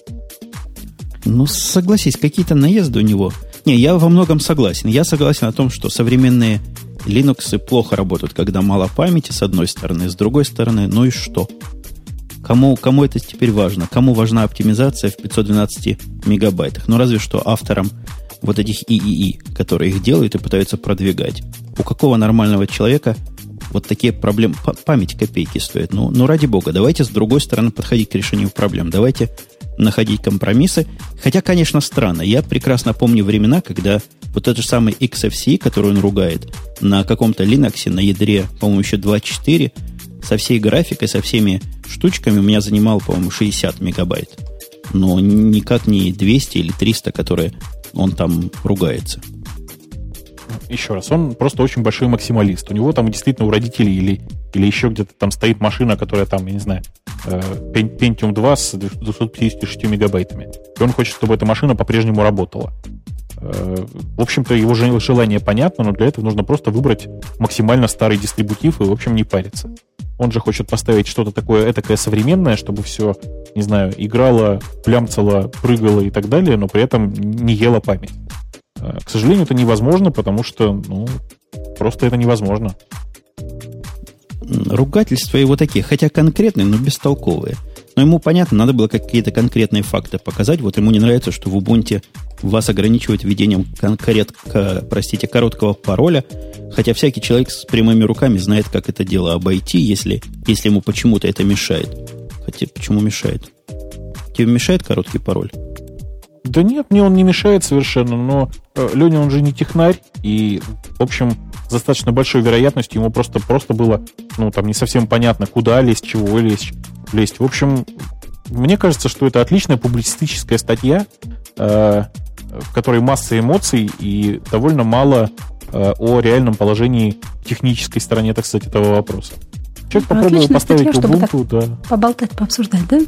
Ну, согласись, какие-то наезды у него. Не, я во многом согласен. Я согласен о том, что современные Linux плохо работают, когда мало памяти, с одной стороны, с другой стороны, ну и что? Кому, кому это теперь важно? Кому важна оптимизация в 512 мегабайтах? Ну, разве что авторам вот этих ИИИ, которые их делают и пытаются продвигать. У какого нормального человека вот такие проблемы, память копейки стоит. Ну, ну, ради бога, давайте с другой стороны подходить к решению проблем. Давайте находить компромиссы. Хотя, конечно, странно. Я прекрасно помню времена, когда вот этот же самый XFCE, который он ругает, на каком-то Linux, на ядре, по-моему, еще 2.4, со всей графикой, со всеми штучками у меня занимал, по-моему, 60 мегабайт. Но никак не 200 или 300, которые он там ругается. Еще раз, он просто очень большой максималист. У него там действительно у родителей или, или еще где-то там стоит машина, которая там, я не знаю, э, Pentium 2 с 256 мегабайтами. И он хочет, чтобы эта машина по-прежнему работала. Э, в общем-то, его желание понятно, но для этого нужно просто выбрать максимально старый дистрибутив и, в общем, не париться. Он же хочет поставить что-то такое этакое современное, чтобы все, не знаю, играло, плямцало, прыгало и так далее, но при этом не ела память. Э, к сожалению, это невозможно, потому что, ну, просто это невозможно. Ругательства его такие, хотя конкретные, но бестолковые. Но ему понятно, надо было какие-то конкретные факты показать. Вот ему не нравится, что в Ubuntu вас ограничивают введением конкретно, простите, короткого пароля, хотя всякий человек с прямыми руками знает, как это дело обойти, если, если ему почему-то это мешает. Хотя почему мешает? Тебе мешает короткий пароль? Да нет, мне он не мешает совершенно, но э, Леня, он же не технарь, и, в общем, с достаточно большой вероятностью ему просто, просто было, ну, там, не совсем понятно, куда лезть, чего лезть, лезть. В общем, мне кажется, что это отличная публицистическая статья, э, в которой масса эмоций и довольно мало э, о реальном положении технической стороне, так сказать, этого вопроса. Человек ну, попробовал поставить статья, Ubuntu, да. Поболтать, пообсуждать, да?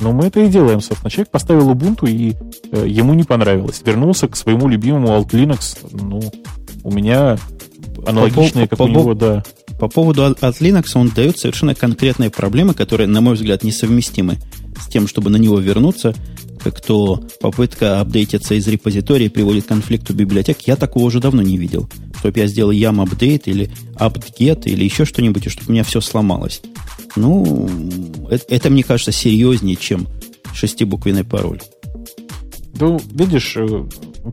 Ну, мы это и делаем, собственно. Человек поставил Ubuntu, и э, ему не понравилось. Вернулся к своему любимому Alt Linux. Ну, у меня аналогичные, по, как по, у него, да. По поводу от Linux он дает совершенно конкретные проблемы, которые, на мой взгляд, несовместимы с тем, чтобы на него вернуться, как то попытка апдейтиться из репозитория приводит к конфликту библиотек. Я такого уже давно не видел. Чтобы я сделал ям апдейт или apt-get или еще что-нибудь, и чтобы у меня все сломалось. Ну, это, это мне кажется серьезнее, чем шестибуквенный пароль. Ну, видишь, э,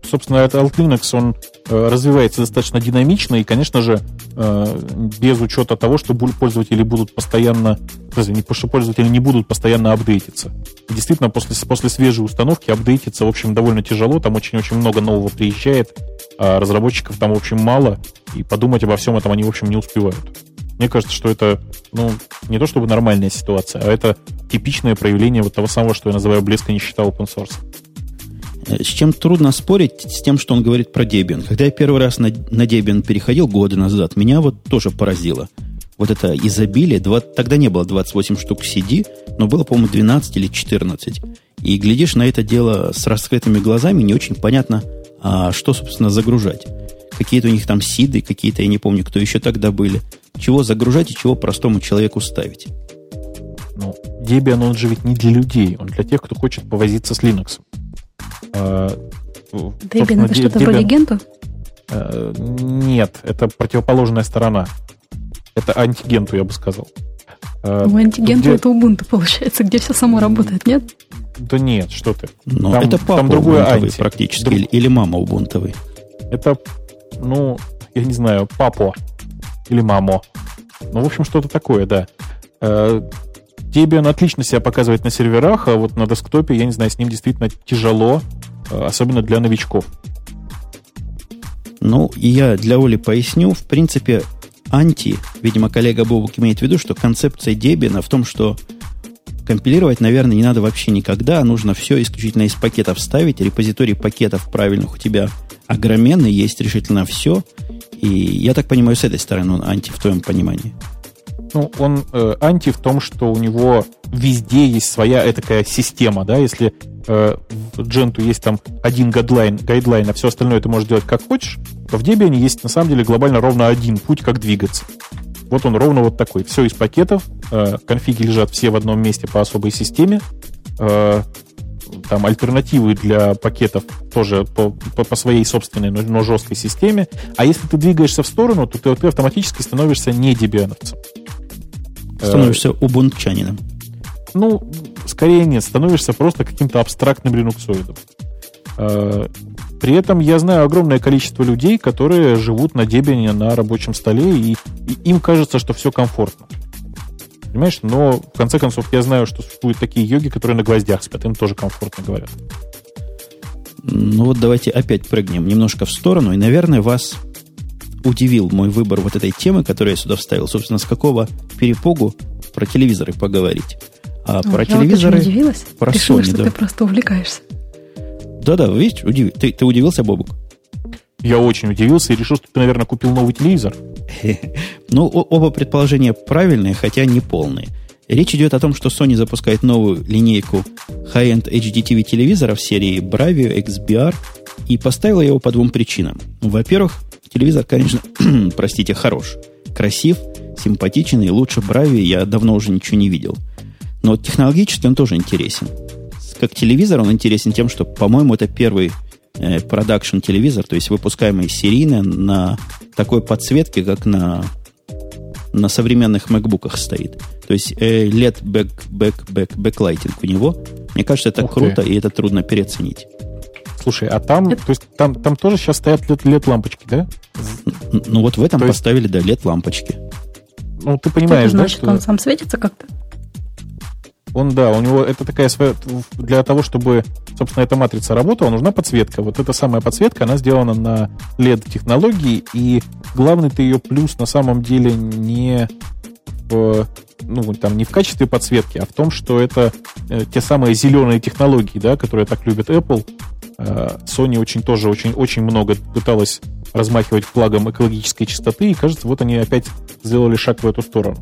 собственно, этот Alt Linux, он э, развивается достаточно динамично, и, конечно же, э, без учета того, что пользователи будут постоянно, что пользователи не будут постоянно апдейтиться. И действительно, после, после свежей установки апдейтиться, в общем, довольно тяжело, там очень-очень много нового приезжает, а разработчиков там, в общем, мало, и подумать обо всем этом они, в общем, не успевают. Мне кажется, что это, ну, не то чтобы нормальная ситуация, а это типичное проявление вот того самого, что я называю блеска нищета open source. С чем трудно спорить, с тем, что он говорит про Debian. Когда я первый раз на, на Debian переходил годы назад, меня вот тоже поразило. Вот это изобилие, 20, тогда не было 28 штук CD, но было, по-моему, 12 или 14. И глядишь на это дело с раскрытыми глазами, не очень понятно, а что, собственно, загружать. Какие-то у них там сиды, какие-то, я не помню, кто еще тогда были. Чего загружать и чего простому человеку ставить. Ну, Debian, он же ведь не для людей, он для тех, кто хочет повозиться с Linux. Debian это что-то вроде Генту? Э, нет, это противоположная сторона. Это антигенту, я бы сказал. Э, ну, антигенту где... это Ubuntu, [LAUGHS] получается, где все само работает, нет? Да нет, что ты. Но там, это папа там другое анти. практически, Друг... или, или мама убунтовый. Это, ну, я не знаю, папо или мамо. Ну, в общем, что-то такое, да. Debian отлично себя показывает на серверах, а вот на десктопе, я не знаю, с ним действительно тяжело, э, особенно для новичков. Ну, я для Оли поясню. В принципе, анти, видимо, коллега Бобук имеет в виду, что концепция Debian в том, что компилировать, наверное, не надо вообще никогда, а нужно все исключительно из пакетов ставить. Репозиторий пакетов правильных у тебя огроменный, есть решительно все. И я так понимаю, с этой стороны он анти в твоем понимании. Ну, он э, анти в том, что у него везде есть своя такая система, да, если э, в Gentoo есть там один гайдлайн, гайдлайн, а все остальное ты можешь делать как хочешь, то в Debian есть на самом деле глобально ровно один путь, как двигаться. Вот он ровно вот такой. Все из пакетов, э, конфиги лежат все в одном месте по особой системе, э, там альтернативы для пакетов тоже по, по, по своей собственной, но, но жесткой системе. А если ты двигаешься в сторону, то ты, ты автоматически становишься не дебиановцем. Становишься убунтчанином. ну, скорее нет, становишься просто каким-то абстрактным линуксоидом. Э, при этом я знаю огромное количество людей, которые живут на Debian на рабочем столе, и, и им кажется, что все комфортно. Понимаешь? Но, в конце концов, я знаю, что существуют такие йоги, которые на гвоздях спят, им тоже комфортно говорят. Ну вот давайте опять прыгнем немножко в сторону, и, наверное, вас удивил мой выбор вот этой темы, которую я сюда вставил. Собственно, с какого перепугу про телевизоры поговорить. А ну, про я телевизоры... Я удивилась. Про Решила, Sony, что да. ты просто увлекаешься. Да-да, видишь, удив... ты, ты удивился, Бобук? Я очень удивился и решил, что ты, наверное, купил новый телевизор. [LAUGHS] ну, оба предположения правильные, хотя не полные. Речь идет о том, что Sony запускает новую линейку High-End HDTV телевизоров серии Bravio XBR и поставила его по двум причинам. Во-первых, телевизор, конечно, [CLEARS THROAT] простите, хорош. Красив, симпатичен и лучше Bravio я давно уже ничего не видел. Но технологически он тоже интересен. Как телевизор он интересен тем, что, по-моему, это первый продакшн э, телевизор, то есть выпускаемый серийно на такой подсветке, как на, на современных макбуках стоит. То есть э, LED back, back, back, backlighting у него. Мне кажется, это Ух круто, ты. и это трудно переоценить. Слушай, а там, это... то есть там, там тоже сейчас стоят LED-лампочки, да? Ну вот в этом то поставили, есть... да, LED-лампочки. Ну, ты понимаешь, это значит, да, что... он сам светится как-то? Он, да, у него это такая своя... Для того, чтобы, собственно, эта матрица работала, нужна подсветка. Вот эта самая подсветка, она сделана на LED-технологии, и главный-то ее плюс на самом деле не в, ну, там, не в качестве подсветки, а в том, что это э, те самые зеленые технологии, да, которые так любит Apple. Э, Sony очень тоже очень, очень много пыталась размахивать флагом экологической чистоты, и кажется, вот они опять сделали шаг в эту сторону.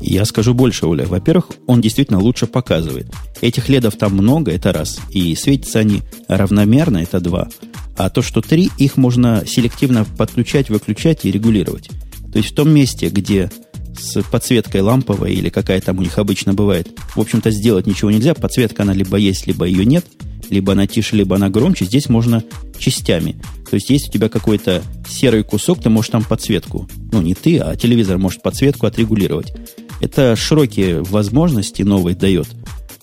Я скажу больше, Оля. Во-первых, он действительно лучше показывает. Этих ледов там много, это раз. И светятся они равномерно, это два. А то, что три, их можно селективно подключать, выключать и регулировать. То есть в том месте, где с подсветкой ламповой или какая там у них обычно бывает, в общем-то, сделать ничего нельзя. Подсветка, она либо есть, либо ее нет. Либо она тише, либо она громче. Здесь можно частями. То есть, есть у тебя какой-то серый кусок, ты можешь там подсветку. Ну, не ты, а телевизор может подсветку отрегулировать. Это широкие возможности новые дает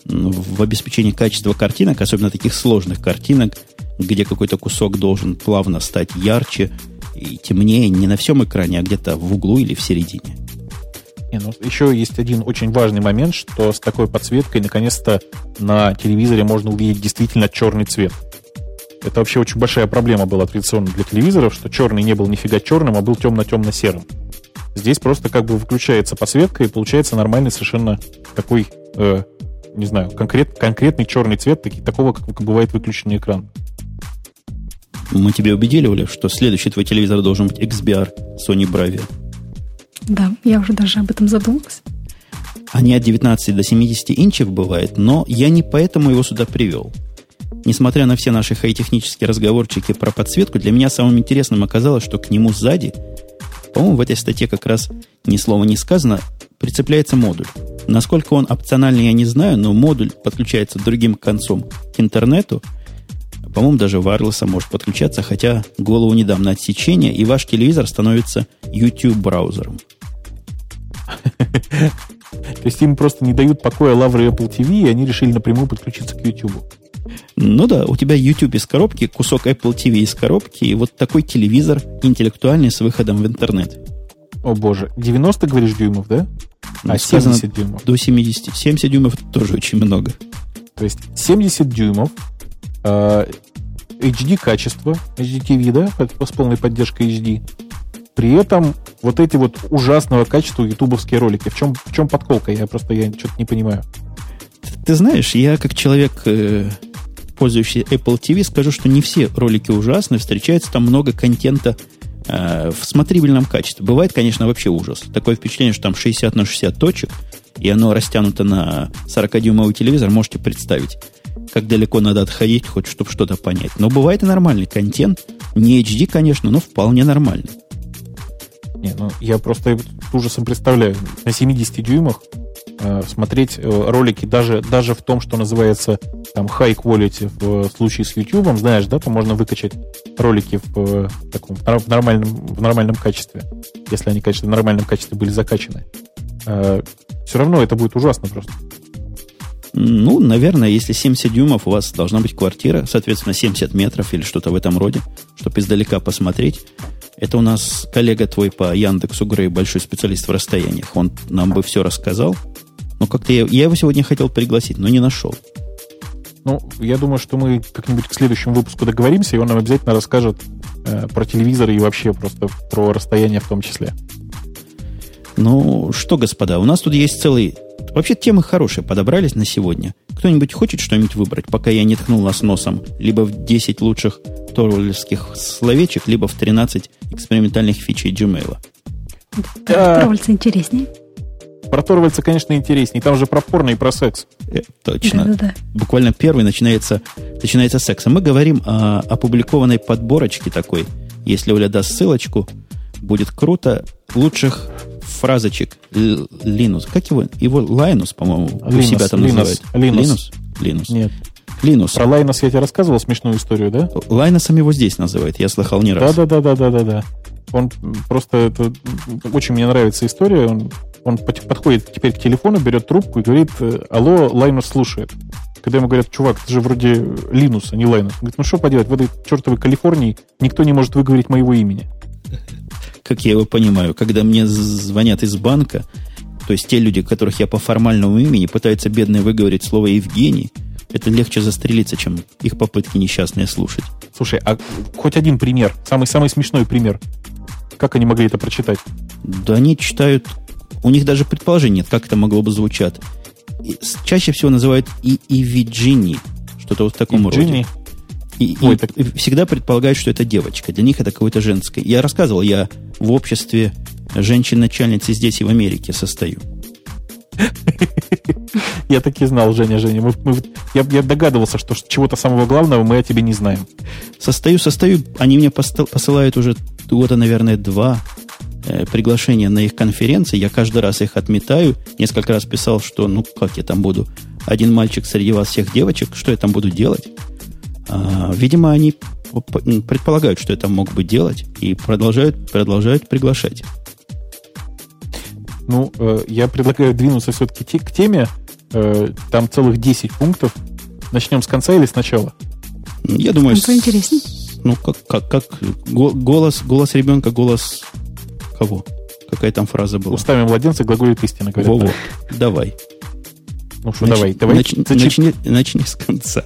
в обеспечении качества картинок, особенно таких сложных картинок, где какой-то кусок должен плавно стать ярче и темнее не на всем экране, а где-то в углу или в середине. Не, ну, еще есть один очень важный момент, что с такой подсветкой наконец-то на телевизоре можно увидеть действительно черный цвет. Это вообще очень большая проблема была традиционно для телевизоров, что черный не был нифига черным, а был темно-темно-серым. Здесь просто как бы выключается подсветка, и получается нормальный совершенно такой, э, не знаю, конкрет, конкретный черный цвет, таки, такого, как бывает выключенный экран. Мы тебе убедили, Оля, что следующий твой телевизор должен быть XBR Sony Bravia? Да, я уже даже об этом задумалась. Они от 19 до 70 инчев бывает, но я не поэтому его сюда привел. Несмотря на все наши хай-технические разговорчики про подсветку, для меня самым интересным оказалось, что к нему сзади по-моему, в этой статье как раз ни слова не сказано, прицепляется модуль. Насколько он опциональный, я не знаю, но модуль подключается другим концом к интернету. По-моему, даже wireless может подключаться, хотя голову не дам на отсечение, и ваш телевизор становится YouTube-браузером. [LAUGHS] То есть им просто не дают покоя лавры Apple TV, и они решили напрямую подключиться к YouTube. Ну да, у тебя YouTube из коробки, кусок Apple TV из коробки, и вот такой телевизор интеллектуальный с выходом в интернет. О боже, 90, говоришь, дюймов, да? Ну, а 70 дюймов? До 70. 70 дюймов тоже очень много. То есть 70 дюймов, э, HD качество, HDTV, да, с полной поддержкой HD. При этом вот эти вот ужасного качества ютубовские ролики. В чем, в чем подколка? Я просто я что-то не понимаю. Ты знаешь, я как человек, э, пользующий Apple TV, скажу, что не все ролики ужасны. Встречается там много контента э, в смотрибельном качестве. Бывает, конечно, вообще ужас. Такое впечатление, что там 60 на 60 точек, и оно растянуто на 40-дюймовый телевизор. Можете представить, как далеко надо отходить, хоть чтобы что-то понять. Но бывает и нормальный контент. Не HD, конечно, но вполне нормальный. Не, ну я просто ужасом представляю. На 70 дюймах Э, смотреть э, ролики даже, даже в том, что называется там high quality в случае с YouTube, знаешь, да, то можно выкачать ролики в, таком, в, нормальном, в нормальном качестве, если они, конечно, в нормальном качестве были закачаны. Э, все равно это будет ужасно просто. Ну, наверное, если 70 дюймов, у вас должна быть квартира, соответственно, 70 метров или что-то в этом роде, чтобы издалека посмотреть. Это у нас коллега твой по Яндексу Грей, большой специалист в расстояниях. Он нам бы все рассказал. Но как-то я, я его сегодня хотел пригласить, но не нашел. Ну, я думаю, что мы как-нибудь к следующему выпуску договоримся, и он нам обязательно расскажет э, про телевизоры и вообще просто про расстояние в том числе. Ну, что, господа, у нас тут есть целый... Вообще темы хорошие подобрались на сегодня. Кто-нибудь хочет что-нибудь выбрать, пока я не ткнул нас носом либо в 10 лучших торвальских словечек, либо в 13 экспериментальных фичей Gmail? Да. Торвальца интереснее. Про Торвальца, конечно, интереснее. Там же про порно и про секс. Э, точно. Да-да-да. Буквально первый начинается, начинается секс. Мы говорим о опубликованной подборочке такой. Если Оля даст ссылочку, будет круто. Лучших фразочек Linux. Как его? Его Linus, по-моему, у себя там Linus, называют. Linus? Linus. Нет. Linus. Про Linus я тебе рассказывал смешную историю, да? Лайносом его здесь называют, я слыхал не раз. Да-да-да-да-да-да. Он просто, это, очень мне нравится история. Он, он подходит теперь к телефону, берет трубку и говорит, алло, Лайнус слушает. Когда ему говорят, чувак, ты же вроде Линус, а не Лайнус. Он говорит, ну что поделать, в этой чертовой Калифорнии никто не может выговорить моего имени как я его понимаю, когда мне звонят из банка, то есть те люди, которых я по формальному имени пытаются бедные выговорить слово Евгений, это легче застрелиться, чем их попытки несчастные слушать. Слушай, а хоть один пример, самый-самый смешной пример. Как они могли это прочитать? Да они читают... У них даже предположений нет, как это могло бы звучать. Чаще всего называют и Ивиджини, что-то вот в таком роде. И, Ой, и, так... всегда предполагают, что это девочка. Для них это какое-то женское. Я рассказывал, я в обществе женщин-начальницы здесь и в Америке состою. Я таки знал, Женя, Женя. Мы, мы, я, я догадывался, что чего-то самого главного мы о тебе не знаем. Состою, состою. Они мне посылают уже года, наверное, два э, приглашения на их конференции. Я каждый раз их отметаю. Несколько раз писал, что ну как я там буду. Один мальчик среди вас всех девочек. Что я там буду делать? А, видимо, они предполагают, что это мог бы делать, и продолжают, продолжают приглашать. Ну, э, я предлагаю двинуться все-таки к теме. Э, там целых 10 пунктов. Начнем с конца или сначала? Я думаю... Это интереснее. Ну, как, как, как голос, голос ребенка, голос кого? Какая там фраза была? Устами младенца глаголит истина, говорят. Во-во. Давай. Ну что, Нач... давай. давай нач... начни, начни с конца.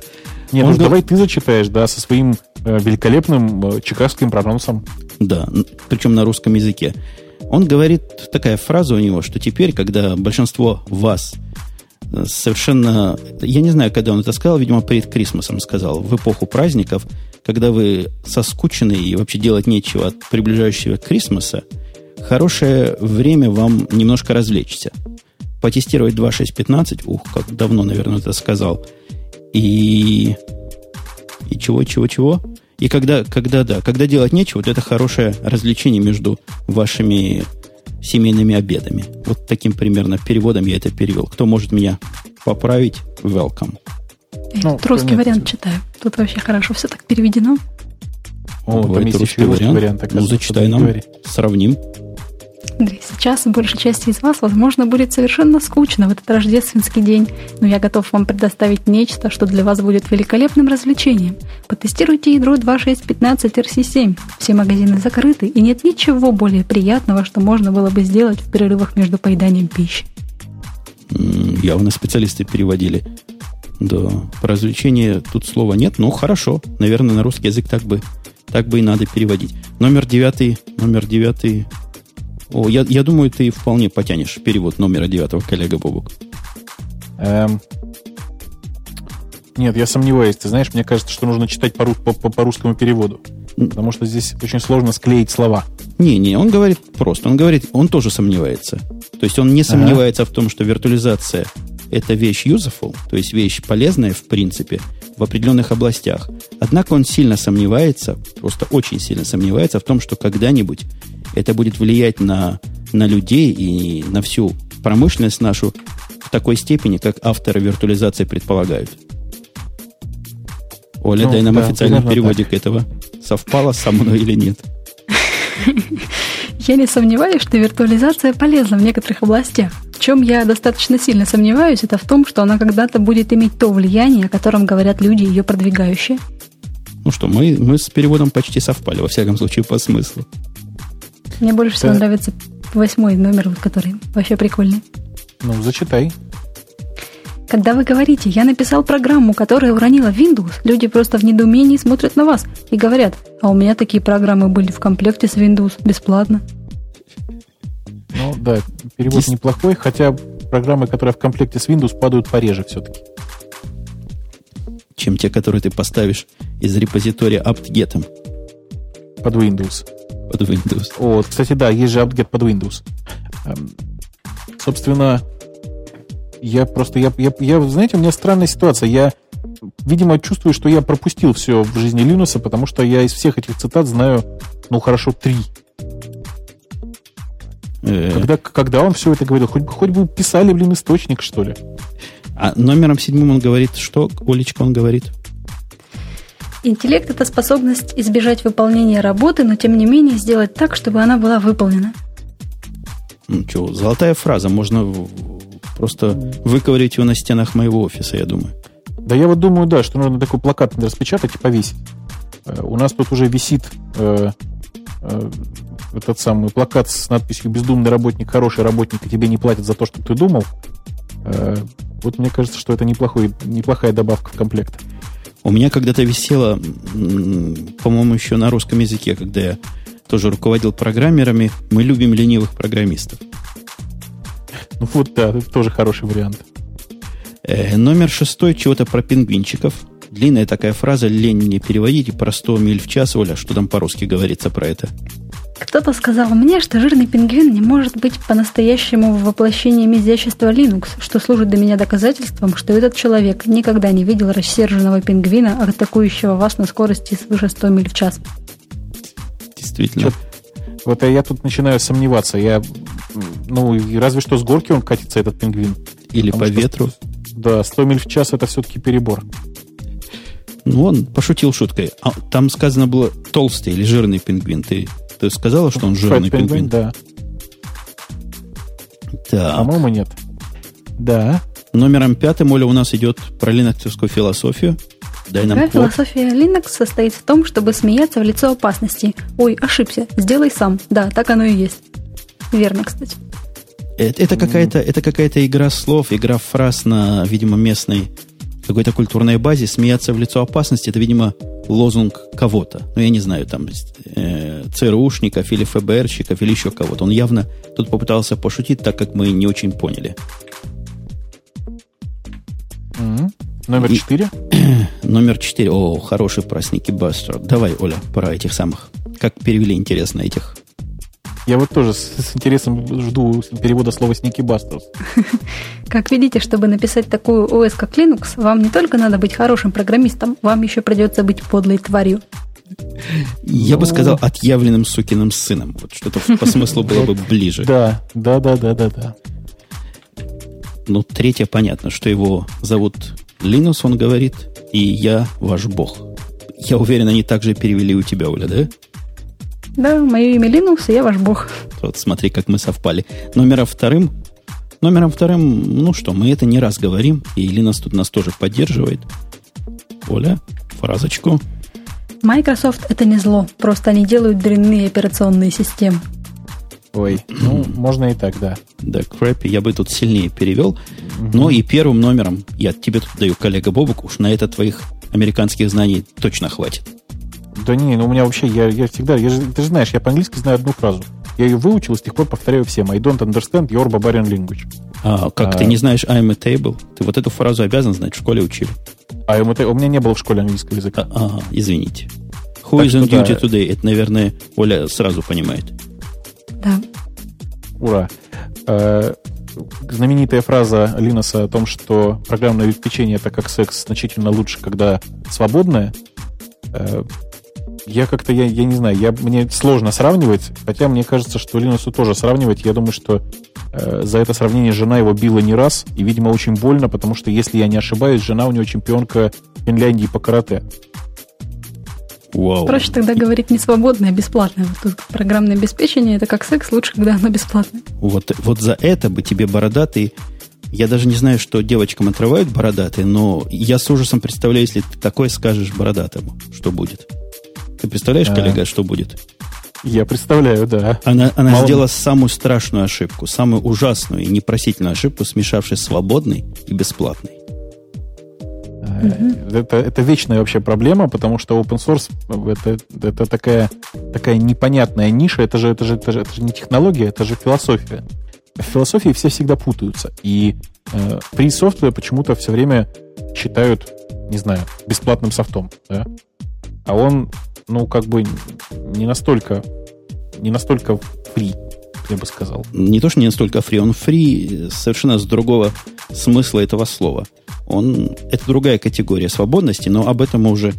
Не, ну давай ты зачитаешь, да, со своим э, великолепным э, чикагским прононсом. Да, причем на русском языке. Он говорит, такая фраза у него, что теперь, когда большинство вас э, совершенно... Я не знаю, когда он это сказал, видимо, перед Крисмосом сказал, в эпоху праздников, когда вы соскучены и вообще делать нечего от приближающего Крисмоса, хорошее время вам немножко развлечься. Потестировать 2.6.15, ух, как давно, наверное, это сказал – и... И чего, чего, чего? И когда, когда, да, когда делать нечего, вот это хорошее развлечение между вашими семейными обедами. Вот таким примерно переводом я это перевел. Кто может меня поправить? Welcome. Я ну, тут русский нет. вариант читаю. Тут вообще хорошо все так переведено. О, Бывает там русский вариант. вариант ну, зачитай нам, сравним. Сейчас большей части из вас, возможно, будет совершенно скучно в этот рождественский день, но я готов вам предоставить нечто, что для вас будет великолепным развлечением. Потестируйте ядро 2.6.15 RC7. Все магазины закрыты, и нет ничего более приятного, что можно было бы сделать в перерывах между поеданием пищи. Явно специалисты переводили. Да, про развлечение тут слова нет, но хорошо. Наверное, на русский язык так бы, так бы и надо переводить. Номер девятый, номер девятый о, я, я думаю, ты вполне потянешь перевод номера девятого, коллега Бобук. Эм, нет, я сомневаюсь. Ты знаешь, мне кажется, что нужно читать по, по, по русскому переводу. Потому что здесь очень сложно склеить слова. Не-не, он говорит просто. Он говорит, он тоже сомневается. То есть он не сомневается ага. в том, что виртуализация это вещь useful, то есть вещь полезная в принципе в определенных областях. Однако он сильно сомневается, просто очень сильно сомневается в том, что когда-нибудь это будет влиять на, на людей и на всю промышленность нашу в такой степени, как авторы виртуализации предполагают. Оля, ну, дай нам да, официальный переводик так. этого. Совпало со мной или нет? Я не сомневаюсь, что виртуализация полезна в некоторых областях. В чем я достаточно сильно сомневаюсь, это в том, что она когда-то будет иметь то влияние, о котором говорят люди, ее продвигающие. Ну что, мы, мы с переводом почти совпали, во всяком случае, по смыслу. Мне больше всего нравится восьмой номер, который вообще прикольный. Ну, зачитай. Когда вы говорите, я написал программу, которая уронила Windows, люди просто в недоумении смотрят на вас и говорят, а у меня такие программы были в комплекте с Windows бесплатно. Ну да, перевод Здесь... неплохой, хотя программы, которые в комплекте с Windows, падают пореже все-таки. Чем те, которые ты поставишь из репозитория apt-get. Под Windows. Под Windows. Вот, кстати, да, есть же apt-get под Windows. Эм, собственно, я просто, я, я, я, знаете, у меня странная ситуация. Я, видимо, чувствую, что я пропустил все в жизни Линуса, потому что я из всех этих цитат знаю, ну, хорошо, три. Э. Когда, когда он все это говорил, хоть бы, хоть бы писали, блин, источник, что ли. А номером седьмым он говорит, что, Олечка, он говорит? Интеллект – это способность избежать выполнения работы, но тем не менее сделать так, чтобы она была выполнена. Ну что, золотая фраза, можно Просто выковырить его на стенах моего офиса, я думаю. Да я вот думаю, да, что нужно такой плакат распечатать и повесить. Э, у нас тут уже висит э, э, этот самый плакат с надписью «Бездумный работник, хороший работник, и тебе не платят за то, что ты думал». Э, вот мне кажется, что это неплохой, неплохая добавка в комплект. У меня когда-то висело, по-моему, еще на русском языке, когда я тоже руководил программерами, мы любим ленивых программистов. Ну вот, да, это тоже хороший вариант. Э, номер шестой чего-то про пингвинчиков. Длинная такая фраза, лень мне переводить, про 100 миль в час, Оля, что там по-русски говорится про это? Кто-то сказал мне, что жирный пингвин не может быть по-настоящему воплощением изящества Linux, что служит для меня доказательством, что этот человек никогда не видел рассерженного пингвина, атакующего вас на скорости свыше 100 миль в час. Действительно. Вот я тут начинаю сомневаться. Я, ну, разве что с горки он катится, этот пингвин. Или Потому по что, ветру. Да, 100 миль в час это все-таки перебор. Ну, он пошутил шуткой. А, там сказано было толстый или жирный пингвин. Ты, ты сказала, что он жирный пингвин? Да. Так. По-моему, нет. Да. Номером пятым, Оля, у нас идет про линоксовскую философию. Дай нам Какая философия Linux состоит в том, чтобы смеяться в лицо опасности. Ой, ошибся, сделай сам. Да, так оно и есть. Верно, кстати. Это, это какая-то это какая-то игра слов, игра фраз на, видимо, местной какой-то культурной базе. Смеяться в лицо опасности, это, видимо, лозунг кого-то. Ну, я не знаю, там, э, ЦРУшников или ФБРщиков или еще кого-то. Он явно тут попытался пошутить, так как мы не очень поняли. Mm-hmm. Номер четыре? [CLEARS THROAT] Номер четыре. О, хороший про Сники Бастер. Давай, Оля, про этих самых. Как перевели, интересно, этих. Я вот тоже с, с интересом жду перевода слова Сники Бастерс. [LAUGHS] Как видите, чтобы написать такую ОС, как Linux, вам не только надо быть хорошим программистом, вам еще придется быть подлой тварью. Я бы сказал отъявленным сукиным сыном. Вот что-то по [LAUGHS] смыслу было бы ближе. Да, да, да, да, да, да. Ну, третье понятно, что его зовут Линус, он говорит, и я ваш бог. Я уверен, они также перевели у тебя, Оля, да? Да, мое имя Линус, и я ваш бог. Вот смотри, как мы совпали. Номером вторым, номером вторым, ну что, мы это не раз говорим, и Линус тут нас тоже поддерживает. Оля, фразочку. Microsoft это не зло, просто они делают дрянные операционные системы. Ой, ну, можно и так, да. Да, крэпи я бы тут сильнее перевел. Угу. Но и первым номером, я тебе тут даю, коллега Бобок, уж на это твоих американских знаний точно хватит. Да не, ну у меня вообще, я, я всегда, я же, ты же знаешь, я по-английски знаю одну фразу. Я ее выучил, с тех пор повторяю всем. I don't understand your barbarian language. А, как а, ты не знаешь I'm a table? Ты вот эту фразу обязан знать, в школе учили. I'm a table. У меня не было в школе английского языка. А, ага, извините. Who так is on duty да. today? Это, наверное, Оля сразу понимает. Да. Ура. Э, знаменитая фраза Линоса о том, что программное обеспечение это как секс значительно лучше, когда свободное. Э, я как-то, я, я не знаю, я, мне сложно сравнивать, хотя мне кажется, что Линусу тоже сравнивать. Я думаю, что э, за это сравнение жена его била не раз, и, видимо, очень больно, потому что, если я не ошибаюсь, жена у него чемпионка Финляндии по карате. Вау. Проще тогда говорить не свободное, а бесплатное. Вот тут программное обеспечение это как секс, лучше, когда оно бесплатное. Вот, вот за это бы тебе бородатый я даже не знаю, что девочкам отрывают бородатые, но я с ужасом представляю, если ты такое скажешь бородатому, что будет. Ты представляешь, а. коллега, что будет? Я представляю, да. Она, она Мало... сделала самую страшную ошибку, самую ужасную и непросительную ошибку, смешавшись свободный и бесплатный. Угу. Это, это вечная вообще проблема, потому что open source это, это такая, такая непонятная ниша, это же, это, же, это, же, это же не технология, это же философия. В философии все всегда путаются. И э, free software почему-то все время считают, не знаю, бесплатным софтом. Да? А он, ну, как бы не настолько, не настолько free, я бы сказал. Не то, что не настолько free, он free совершенно с другого смысла этого слова. Он, это другая категория свободности, но об этом мы уже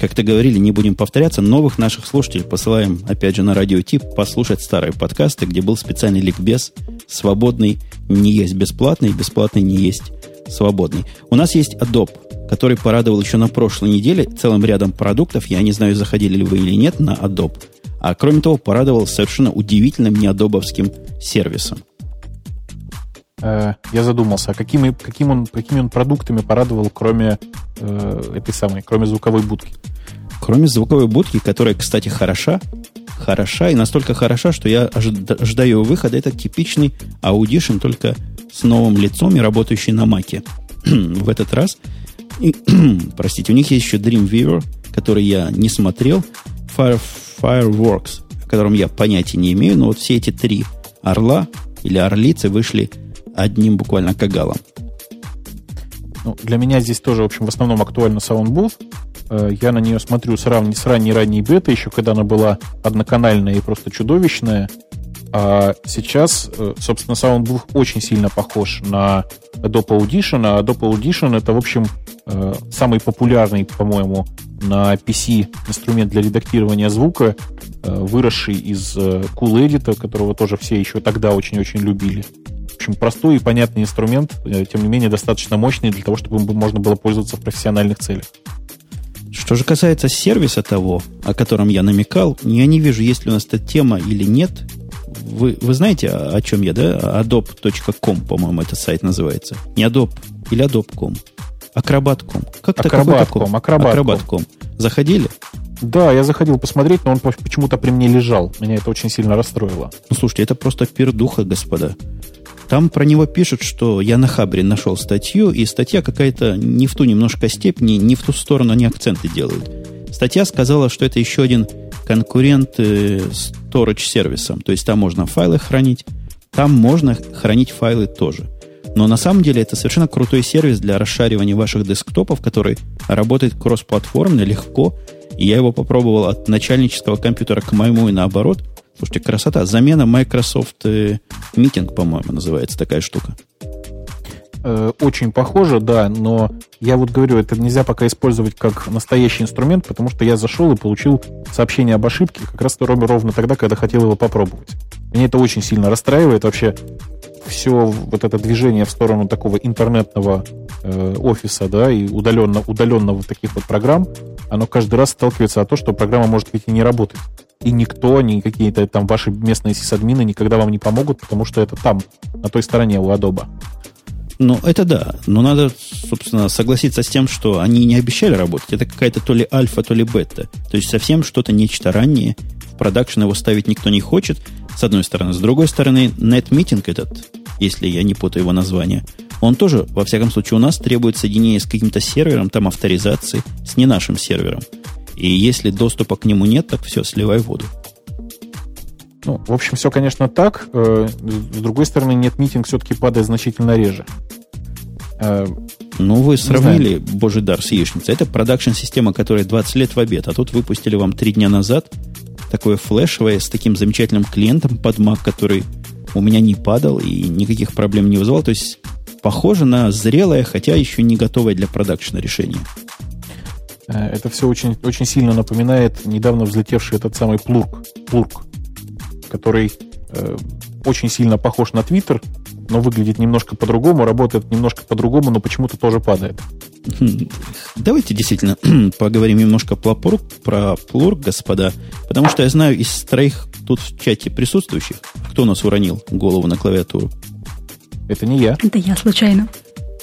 как-то говорили, не будем повторяться. Новых наших слушателей посылаем, опять же, на радио Тип послушать старые подкасты, где был специальный ликбез «Свободный не есть бесплатный, бесплатный не есть свободный». У нас есть Adobe, который порадовал еще на прошлой неделе целым рядом продуктов. Я не знаю, заходили ли вы или нет на Adobe. А кроме того, порадовал совершенно удивительным неадобовским сервисом. Э, я задумался, а какими, каким он, какими он продуктами порадовал, кроме э, этой самой, кроме звуковой будки? Кроме звуковой будки, которая, кстати, хороша, хороша и настолько хороша, что я ожидаю выхода. Это типичный Audition, только с новым лицом и работающий на маке. [CLEARS THROAT] в этот раз. [CLEARS THROAT] Простите, у них есть еще Dreamweaver, который я не смотрел. Fire, Fireworks, о котором я понятия не имею, но вот все эти три орла или орлицы вышли одним буквально кагалом. Ну, для меня здесь тоже, в общем, в основном актуально Soundbooth. Э, я на нее смотрю с, ран... с ранней ранней беты, еще когда она была одноканальная и просто чудовищная. А сейчас, э, собственно, Soundbooth очень сильно похож на Adobe Audition, а Adobe Audition это, в общем, э, самый популярный, по-моему, на PC инструмент для редактирования звука, выросший из Cool Edit, которого тоже все еще тогда очень-очень любили общем, простой и понятный инструмент, э, тем не менее, достаточно мощный для того, чтобы можно было пользоваться в профессиональных целях. Что же касается сервиса того, о котором я намекал, я не вижу, есть ли у нас эта тема или нет. Вы, вы знаете, о, о чем я, да? Adobe.com, по-моему, этот сайт называется. Не Adobe или Adobe.com. Acrobat.com. Как-то Acrobat.com. Acrobat.com. Заходили? Да, я заходил посмотреть, но он почему-то при мне лежал. Меня это очень сильно расстроило. Ну, слушайте, это просто пердуха, господа. Там про него пишут, что я на Хабре нашел статью, и статья какая-то не в ту немножко степень, не в ту сторону они акценты делают. Статья сказала, что это еще один конкурент э, storage сервисом. То есть там можно файлы хранить, там можно хранить файлы тоже. Но на самом деле это совершенно крутой сервис для расшаривания ваших десктопов, который работает кроссплатформенно, легко. И я его попробовал от начальнического компьютера к моему и наоборот. Слушайте, красота. Замена Microsoft э, Meeting, по-моему, называется такая штука. Э, очень похоже, да, но я вот говорю, это нельзя пока использовать как настоящий инструмент, потому что я зашел и получил сообщение об ошибке как раз ровно тогда, когда хотел его попробовать. Меня это очень сильно расстраивает вообще все вот это движение в сторону такого интернетного э, офиса, да, и удаленно, удаленного таких вот программ, оно каждый раз сталкивается о том, что программа может ведь и не работать и никто, ни какие-то там ваши местные сисадмины никогда вам не помогут, потому что это там, на той стороне у Adobe. Ну, это да. Но надо, собственно, согласиться с тем, что они не обещали работать. Это какая-то то ли альфа, то ли бета. То есть совсем что-то нечто раннее. В продакшн его ставить никто не хочет, с одной стороны. С другой стороны, NetMeeting этот, если я не путаю его название, он тоже, во всяком случае, у нас требует соединения с каким-то сервером, там авторизации, с не нашим сервером. И если доступа к нему нет, так все, сливай воду. Ну, в общем, все, конечно, так. Э, с другой стороны, нет митинг все-таки падает значительно реже. Э, ну, вы сравнили, божий дар, с яичницей. Это продакшн-система, которая 20 лет в обед, а тут выпустили вам 3 дня назад такое флешевое с таким замечательным клиентом под Mac, который у меня не падал и никаких проблем не вызывал. То есть похоже на зрелое, хотя еще не готовое для продакшна решение. Э, это все очень, очень сильно напоминает недавно взлетевший этот самый Плурк, Плурк который э, очень сильно похож на Твиттер, но выглядит немножко по-другому, работает немножко по-другому, но почему-то тоже падает. Давайте действительно [CLEARS THROAT] поговорим немножко про плурк, про плурк, господа, потому что я знаю из троих тут в чате присутствующих, кто у нас уронил голову на клавиатуру. Это не я. Это я случайно.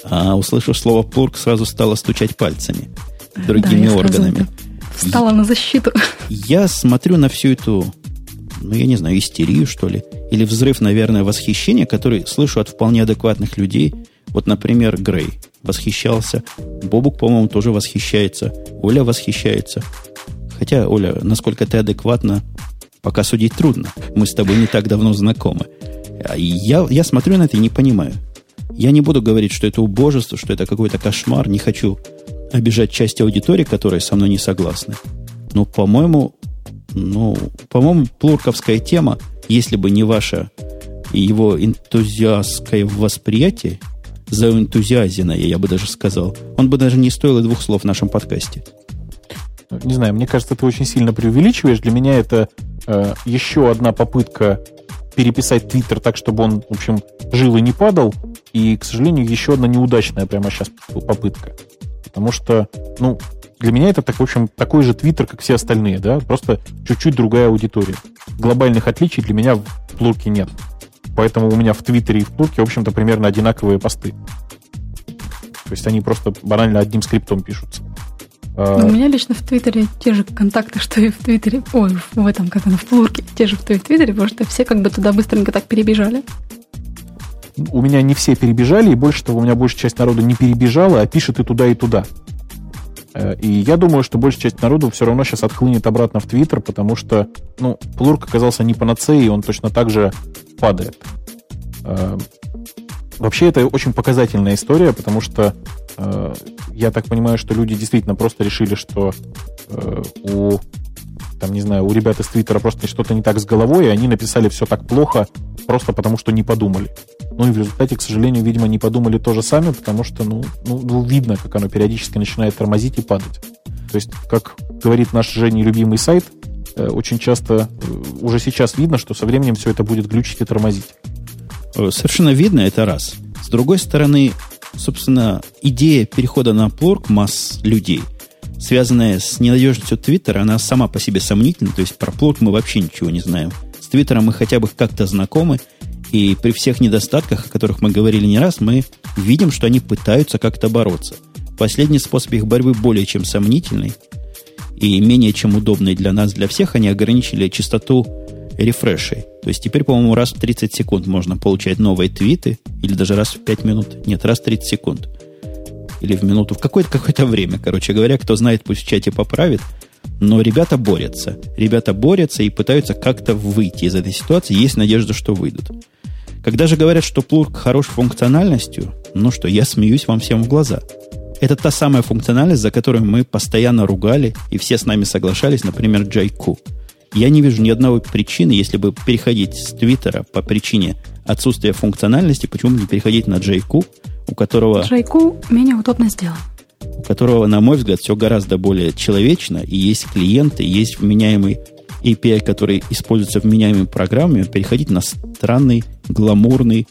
А услышав слово плурк, сразу стала стучать пальцами другими да, органами. Встала на защиту. Я смотрю на всю эту, ну, я не знаю, истерию, что ли, или взрыв, наверное, восхищения, который слышу от вполне адекватных людей. Вот, например, Грей восхищался. Бобук, по-моему, тоже восхищается. Оля восхищается. Хотя, Оля, насколько ты адекватна, пока судить трудно. Мы с тобой не так давно знакомы. А я, я смотрю на это и не понимаю. Я не буду говорить, что это убожество, что это какой-то кошмар. Не хочу обижать часть аудитории, которые со мной не согласны. Но, по-моему, ну, по-моему, плурковская тема, если бы не ваша и его энтузиастское восприятие, заэнтузиазенное, я бы даже сказал, он бы даже не стоил и двух слов в нашем подкасте. Не знаю, мне кажется, ты очень сильно преувеличиваешь. Для меня это э, еще одна попытка переписать Твиттер так, чтобы он, в общем, жил и не падал. И, к сожалению, еще одна неудачная прямо сейчас попытка. Потому что, ну, для меня это, так, в общем, такой же Твиттер, как все остальные, да, просто чуть-чуть другая аудитория. Глобальных отличий для меня в Плурке нет. Поэтому у меня в Твиттере и в Плурке, в общем-то, примерно одинаковые посты. То есть они просто банально одним скриптом пишутся. А, у меня лично в Твиттере те же контакты, что и в Твиттере. Ой, в этом, как оно, в Плурке. Те же, в Твиттере, потому что все как бы туда быстренько так перебежали. У меня не все перебежали, и больше того, у меня большая часть народа не перебежала, а пишет и туда, и туда. Э, и я думаю, что большая часть народу все равно сейчас отхлынет обратно в Твиттер, потому что, ну, Плурк оказался не панацеей, он точно так же падает. Э, вообще, это очень показательная история, потому что э, я так понимаю, что люди действительно просто решили, что у там, не знаю, у ребят из Твиттера просто что-то не так с головой, и они написали все так плохо просто потому, что не подумали. Ну и в результате, к сожалению, видимо, не подумали тоже сами, потому что, ну, ну, ну видно, как оно периодически начинает тормозить и падать. То есть, как говорит наш Женя любимый сайт, э, очень часто э, уже сейчас видно, что со временем все это будет глючить и тормозить. Э, совершенно видно, это раз. С другой стороны, собственно, идея перехода на плорк масс людей – связанная с ненадежностью Твиттера, она сама по себе сомнительна. То есть про плод мы вообще ничего не знаем. С Твиттером мы хотя бы как-то знакомы, и при всех недостатках, о которых мы говорили не раз, мы видим, что они пытаются как-то бороться. Последний способ их борьбы более чем сомнительный и менее чем удобный для нас, для всех. Они ограничили частоту рефрешей. То есть теперь, по-моему, раз в 30 секунд можно получать новые твиты, или даже раз в 5 минут. Нет, раз в 30 секунд или в минуту, в какое-то какое время, короче говоря, кто знает, пусть в чате поправит. Но ребята борются. Ребята борются и пытаются как-то выйти из этой ситуации. Есть надежда, что выйдут. Когда же говорят, что плурк хорош функциональностью, ну что, я смеюсь вам всем в глаза. Это та самая функциональность, за которую мы постоянно ругали, и все с нами соглашались, например, Джайку. Я не вижу ни одной причины, если бы переходить с Твиттера по причине отсутствия функциональности, почему бы не переходить на Джайку, у которого... Джайку менее удобно сделан. У которого, на мой взгляд, все гораздо более человечно, и есть клиенты, и есть вменяемый API, который используется вменяемыми программами, переходить на странный, гламурный,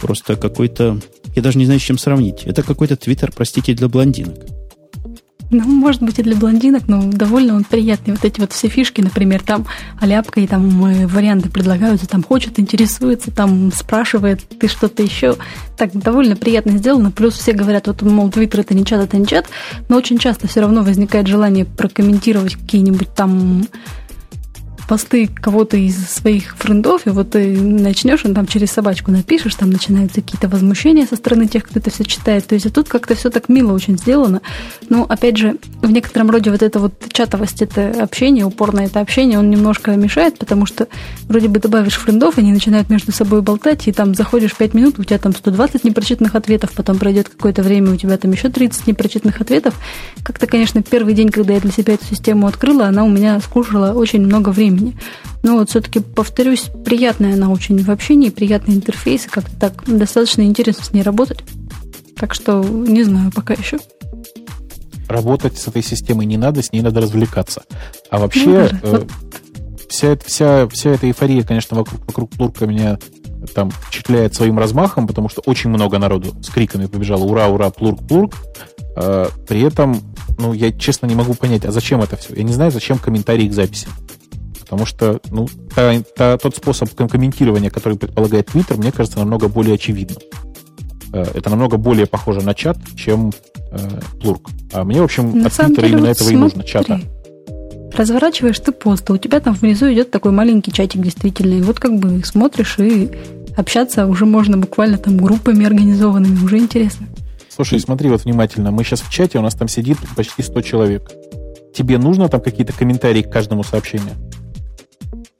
просто какой-то... Я даже не знаю, с чем сравнить. Это какой-то твиттер, простите, для блондинок. Ну, может быть, и для блондинок, но довольно он приятный. Вот эти вот все фишки, например, там аляпка, и там э, варианты предлагаются, там хочет, интересуется, там спрашивает, ты что-то еще. Так, довольно приятно сделано. Плюс все говорят, вот, мол, Твиттер это не чат, это не чат, но очень часто все равно возникает желание прокомментировать какие-нибудь там посты кого-то из своих френдов, и вот ты начнешь, он там через собачку напишешь, там начинаются какие-то возмущения со стороны тех, кто это все читает. То есть, а тут как-то все так мило очень сделано. Но, опять же, в некотором роде вот эта вот чатовость, это общение, упорное это общение, он немножко мешает, потому что вроде бы добавишь френдов, они начинают между собой болтать, и там заходишь 5 минут, у тебя там 120 непрочитанных ответов, потом пройдет какое-то время, у тебя там еще 30 непрочитанных ответов. Как-то, конечно, первый день, когда я для себя эту систему открыла, она у меня скушала очень много времени времени. Но вот все-таки, повторюсь, приятная она очень в общении, приятный интерфейс, и как-то так достаточно интересно с ней работать. Так что не знаю пока еще. Работать с этой системой не надо, с ней надо развлекаться. А вообще, ну, э, вот. вся, вся, вся эта эйфория, конечно, вокруг, вокруг Плурка меня там впечатляет своим размахом, потому что очень много народу с криками побежало «Ура, ура, плурк, плурк!». Э, при этом, ну, я честно не могу понять, а зачем это все? Я не знаю, зачем комментарии к записи. Потому что, ну, та, та, тот способ комментирования, который предполагает Twitter, мне кажется, намного более очевидным. Э, это намного более похоже на чат, чем э, плурк. А мне, в общем, на от Твиттера именно вот этого смотри. и нужно, чата. Разворачиваешь ты пост, а у тебя там внизу идет такой маленький чатик действительно. И вот как бы смотришь и общаться уже можно буквально там группами организованными, уже интересно. Слушай, смотри вот внимательно, мы сейчас в чате, у нас там сидит почти 100 человек. Тебе нужно там какие-то комментарии к каждому сообщению?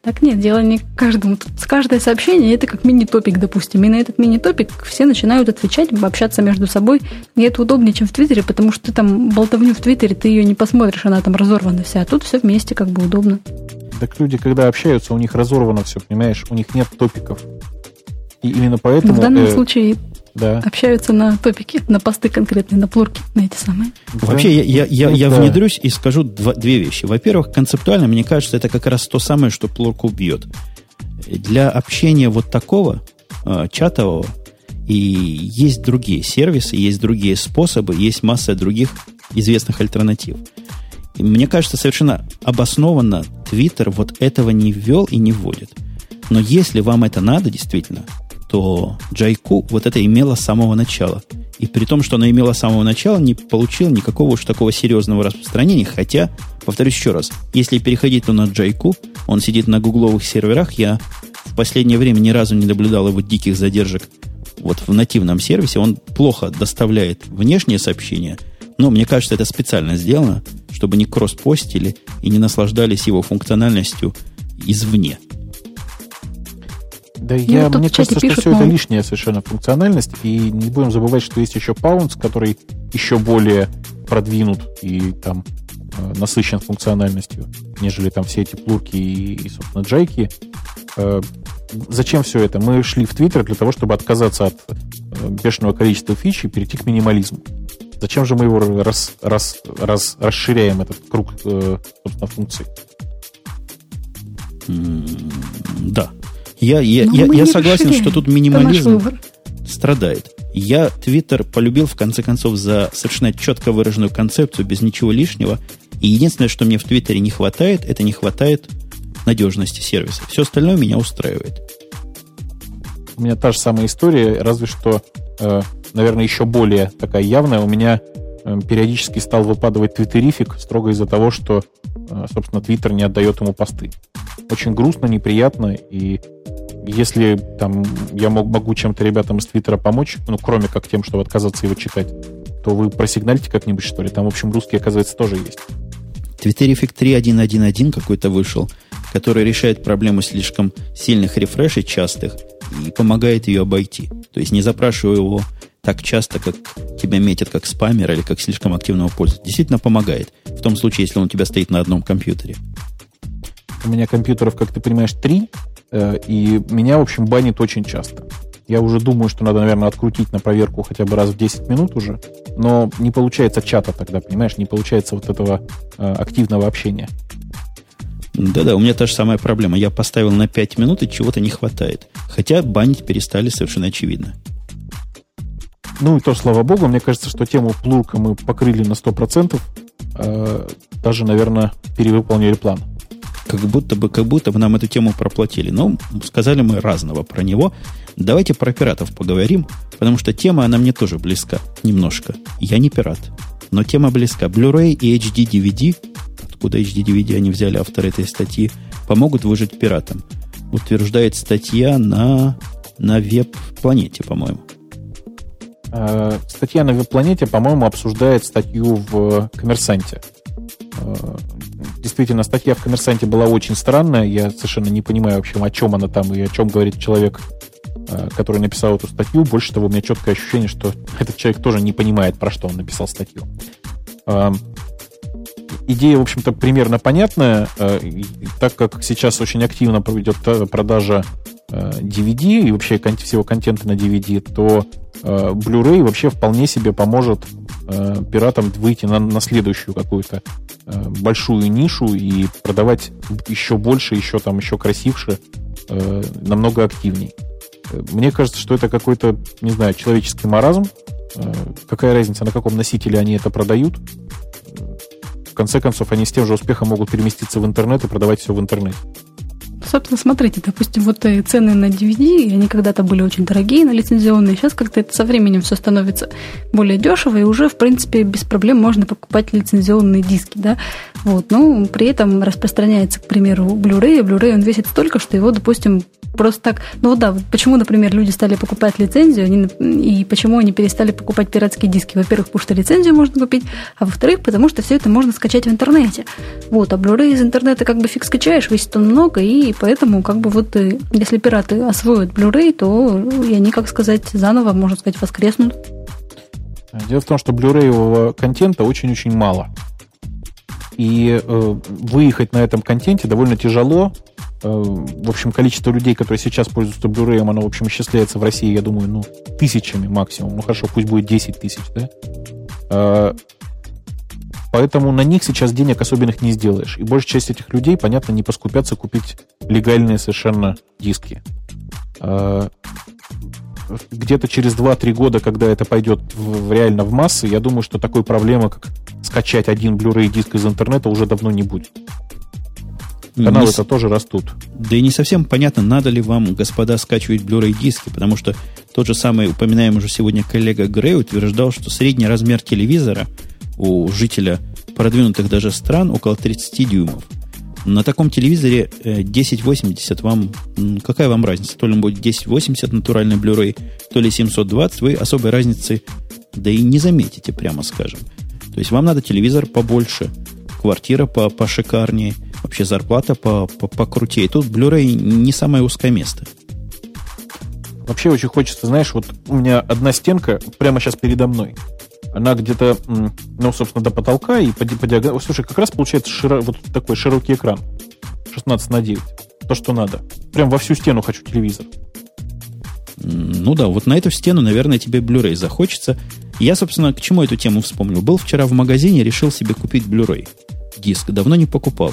Так нет, дело не к каждому. Тут с каждое сообщение это как мини-топик, допустим. И на этот мини-топик все начинают отвечать, общаться между собой. И это удобнее, чем в Твиттере, потому что ты там болтовню в Твиттере, ты ее не посмотришь, она там разорвана вся. А тут все вместе как бы удобно. Так люди, когда общаются, у них разорвано все, понимаешь? У них нет топиков. И именно поэтому... В данном э, случае да. общаются на топики, на посты конкретные, на плурки, на эти самые. Вообще, я, я, я, я да. внедрюсь и скажу два, две вещи. Во-первых, концептуально, мне кажется, это как раз то самое, что плурку бьет. Для общения вот такого, э, чатового, и есть другие сервисы, есть другие способы, есть масса других известных альтернатив. И мне кажется, совершенно обоснованно Twitter вот этого не ввел и не вводит. Но если вам это надо, действительно, то Джайку вот это имело с самого начала. И при том, что оно имело с самого начала, не получило никакого уж такого серьезного распространения. Хотя, повторюсь еще раз, если переходить то на Джайку, он сидит на гугловых серверах, я в последнее время ни разу не наблюдал его диких задержек вот в нативном сервисе. Он плохо доставляет внешние сообщения, но мне кажется, это специально сделано, чтобы не кросс-постили и не наслаждались его функциональностью извне. Да ну, я, мне кажется, что все это лишняя совершенно функциональность. И не будем забывать, что есть еще Pounce, который еще более продвинут и там э, насыщен функциональностью, нежели там все эти плурки и, и собственно, джайки. Э, зачем все это? Мы шли в Твиттер для того, чтобы отказаться от э, бешеного количества фич и перейти к минимализму. Зачем же мы его раз, раз, раз, расширяем, этот круг, собственно, функций? Да, я, я, я, я согласен, что тут минимализм страдает. Я Твиттер полюбил, в конце концов, за совершенно четко выраженную концепцию, без ничего лишнего. И единственное, что мне в Твиттере не хватает, это не хватает надежности сервиса. Все остальное меня устраивает. У меня та же самая история, разве что, э, наверное, еще более такая явная. У меня периодически стал выпадывать твиттерифик строго из-за того, что, э, собственно, Твиттер не отдает ему посты. Очень грустно, неприятно, и если там я мог, могу чем-то ребятам из Твиттера помочь, ну, кроме как тем, чтобы отказаться его читать, то вы просигналите как-нибудь, что ли? Там, в общем, русский, оказывается, тоже есть. Твиттерифик 3.1.1.1 какой-то вышел, который решает проблему слишком сильных рефрешей частых и помогает ее обойти. То есть не запрашивая его так часто, как тебя метят как спамера или как слишком активного пользователя. Действительно помогает. В том случае, если он у тебя стоит на одном компьютере. У меня компьютеров, как ты понимаешь, три, Э, и меня, в общем, банит очень часто. Я уже думаю, что надо, наверное, открутить на проверку хотя бы раз в 10 минут уже, но не получается чата тогда, понимаешь, не получается вот этого э, активного общения. Да-да, у меня та же самая проблема. Я поставил на 5 минут, и чего-то не хватает. Хотя банить перестали совершенно очевидно. Ну и то, слава богу, мне кажется, что тему плурка мы покрыли на 100%. Э, даже, наверное, перевыполнили план как будто бы, как будто бы нам эту тему проплатили. Но сказали мы разного про него. Давайте про пиратов поговорим, потому что тема, она мне тоже близка немножко. Я не пират, но тема близка. Blu-ray и HD DVD, откуда HD DVD они взяли авторы этой статьи, помогут выжить пиратам. Утверждает статья на, на веб-планете, по-моему. Э, статья на веб-планете, по-моему, обсуждает статью в «Коммерсанте». Э, действительно, статья в «Коммерсанте» была очень странная. Я совершенно не понимаю вообще, о чем она там и о чем говорит человек, э, который написал эту статью. Больше того, у меня четкое ощущение, что [LAUGHS] этот человек тоже не понимает, про что он написал статью. Идея, в общем-то, примерно понятная. Э, так как сейчас очень активно идет продажа DVD и вообще всего контента на DVD, то Blu-ray вообще вполне себе поможет пиратам выйти на, на следующую какую-то Э, большую нишу и продавать еще больше, еще там, еще красивше, э, намного активней. Мне кажется, что это какой-то, не знаю, человеческий маразм. Э, какая разница, на каком носителе они это продают? В конце концов, они с тем же успехом могут переместиться в интернет и продавать все в интернете. Собственно, смотрите, допустим, вот э, цены на DVD, они когда-то были очень дорогие, на лицензионные, сейчас как-то это со временем все становится более дешево, и уже, в принципе, без проблем можно покупать лицензионные диски, да, вот, но при этом распространяется, к примеру, Blu-ray, Blu-ray он весит столько, что его, допустим, просто так. Ну вот да, почему, например, люди стали покупать лицензию, они, и почему они перестали покупать пиратские диски? Во-первых, потому что лицензию можно купить, а во-вторых, потому что все это можно скачать в интернете. Вот, а Blu-ray из интернета как бы фиг скачаешь, весит он много, и поэтому как бы вот э, если пираты освоят Blu-ray, то и они, как сказать, заново, можно сказать, воскреснут. Дело в том, что блюрейового контента очень-очень мало. И э, выехать на этом контенте довольно тяжело, Э, в общем, количество людей, которые сейчас пользуются Blu-ray, оно, в общем, исчисляется в России, я думаю, ну, тысячами максимум. Ну, хорошо, пусть будет 10 тысяч, да? Э, поэтому на них сейчас денег особенных не сделаешь. И большая часть этих людей, понятно, не поскупятся купить легальные совершенно диски. Э, где-то через 2-3 года, когда это пойдет в, реально в массы, я думаю, что такой проблемы, как скачать один Blu-ray диск из интернета, уже давно не будет. Каналы-то тоже растут. Да и не совсем понятно, надо ли вам, господа, скачивать Blu-ray диски, потому что тот же самый упоминаемый уже сегодня коллега Грей утверждал, что средний размер телевизора у жителя продвинутых даже стран около 30 дюймов. На таком телевизоре 1080 э, вам... Какая вам разница? То ли он будет 1080 натуральный Blu-ray, то ли 720, вы особой разницы да и не заметите, прямо скажем. То есть вам надо телевизор побольше, квартира по пошикарнее – вообще зарплата по, по, покрутее. Тут Blu-ray не самое узкое место. Вообще очень хочется, знаешь, вот у меня одна стенка прямо сейчас передо мной. Она где-то, ну, собственно, до потолка и по, по диагонали. Слушай, как раз получается широ, вот такой широкий экран. 16 на 9. То, что надо. Прям во всю стену хочу телевизор. Ну да, вот на эту стену, наверное, тебе Blu-ray захочется. Я, собственно, к чему эту тему вспомнил? Был вчера в магазине, решил себе купить Blu-ray диск. Давно не покупал.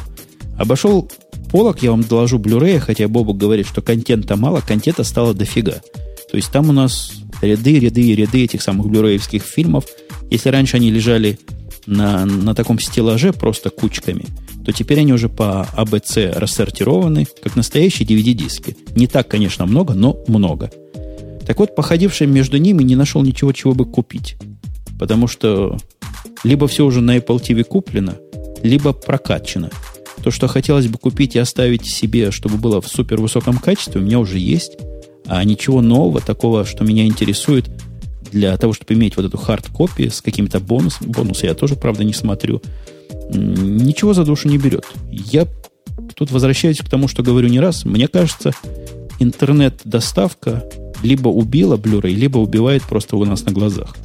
Обошел полок, я вам доложу Blu-ray, хотя Бобок говорит, что контента мало, контента стало дофига. То есть там у нас ряды, ряды и ряды этих самых блюреевских фильмов. Если раньше они лежали на, на таком стеллаже просто кучками, то теперь они уже по АБЦ рассортированы, как настоящие DVD-диски. Не так, конечно, много, но много. Так вот, походивший между ними, не нашел ничего, чего бы купить. Потому что либо все уже на Apple TV куплено, либо прокачано. То, что хотелось бы купить и оставить себе, чтобы было в супер высоком качестве, у меня уже есть. А ничего нового, такого, что меня интересует, для того, чтобы иметь вот эту хард-копи с какими-то бонусами, бонусы я тоже, правда, не смотрю, ничего за душу не берет. Я тут возвращаюсь к тому, что говорю не раз. Мне кажется, интернет-доставка либо убила Blu-ray, либо убивает просто у нас на глазах.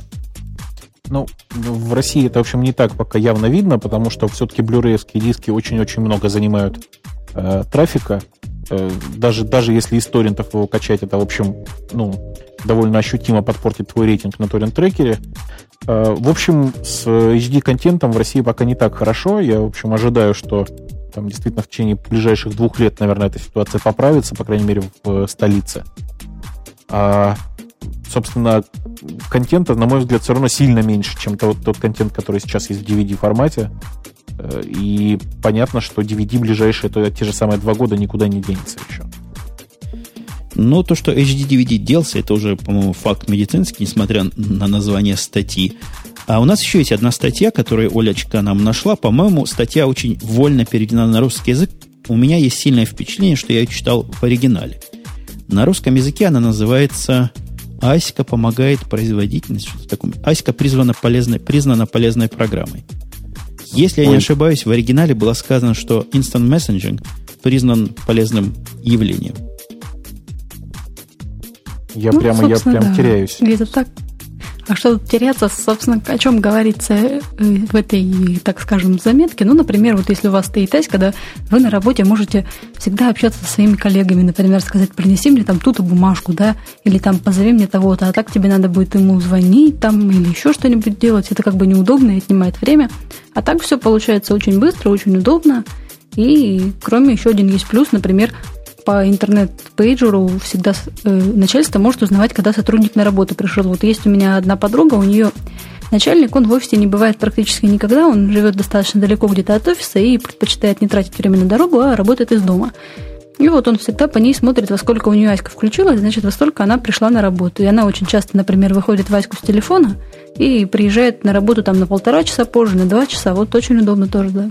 Ну, в России это, в общем, не так пока явно видно, потому что все-таки блюреевские диски очень-очень много занимают э, трафика. Э, даже, даже если из торрентов его качать, это, в общем, ну, довольно ощутимо подпортит твой рейтинг на торрент-трекере. Э, в общем, с HD-контентом в России пока не так хорошо. Я, в общем, ожидаю, что там действительно в течение ближайших двух лет, наверное, эта ситуация поправится, по крайней мере, в столице. А собственно, контента, на мой взгляд, все равно сильно меньше, чем тот, тот контент, который сейчас есть в DVD-формате. Э, и понятно, что DVD ближайшие, то те же самые два года никуда не денется еще. Но то, что HD-DVD делся, это уже, по-моему, факт медицинский, несмотря на название статьи. А у нас еще есть одна статья, которую Олечка нам нашла. По-моему, статья очень вольно переведена на русский язык. У меня есть сильное впечатление, что я ее читал в оригинале. На русском языке она называется Аська помогает производительность, что-то такое. Аська призвана полезной, признана полезной программой. Если Ой. я не ошибаюсь, в оригинале было сказано, что Instant Messaging признан полезным явлением. Я ну, прямо, я прям да. теряюсь. Где-то так а что тут теряться, собственно, о чем говорится э, в этой, так скажем, заметке? Ну, например, вот если у вас стоит тест, когда вы на работе можете всегда общаться со своими коллегами, например, сказать, принеси мне там ту-то бумажку, да, или там позови мне того-то, а так тебе надо будет ему звонить там или еще что-нибудь делать. Это как бы неудобно и отнимает время. А так все получается очень быстро, очень удобно. И кроме еще один есть плюс, например, по интернет-пейджеру всегда э, начальство может узнавать, когда сотрудник на работу пришел. Вот есть у меня одна подруга, у нее начальник, он в офисе не бывает практически никогда, он живет достаточно далеко где-то от офиса и предпочитает не тратить время на дорогу, а работает из дома. И вот он всегда по ней смотрит, во сколько у нее Аська включилась, значит, во столько она пришла на работу. И она очень часто, например, выходит в Аську с телефона и приезжает на работу там на полтора часа позже, на два часа. Вот очень удобно тоже, да.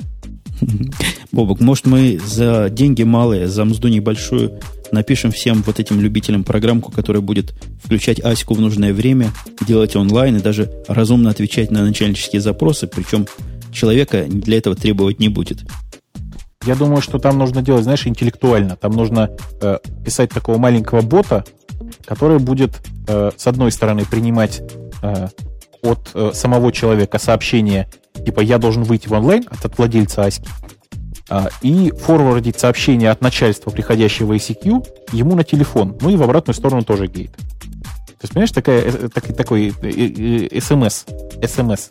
[LAUGHS] Бобок, может, мы за деньги малые, за мзду небольшую напишем всем вот этим любителям программку, которая будет включать Аську в нужное время, делать онлайн и даже разумно отвечать на начальнические запросы, причем человека для этого требовать не будет. Я думаю, что там нужно делать, знаешь, интеллектуально. Там нужно э, писать такого маленького бота, который будет, э, с одной стороны, принимать э, от э, самого человека сообщение, типа «я должен выйти в онлайн» от, владельца Аськи, э, и форвардить сообщение от начальства, приходящего ICQ, ему на телефон. Ну и в обратную сторону тоже гейт. То есть, понимаешь, такая, э, так, такой э, э, смс. смс.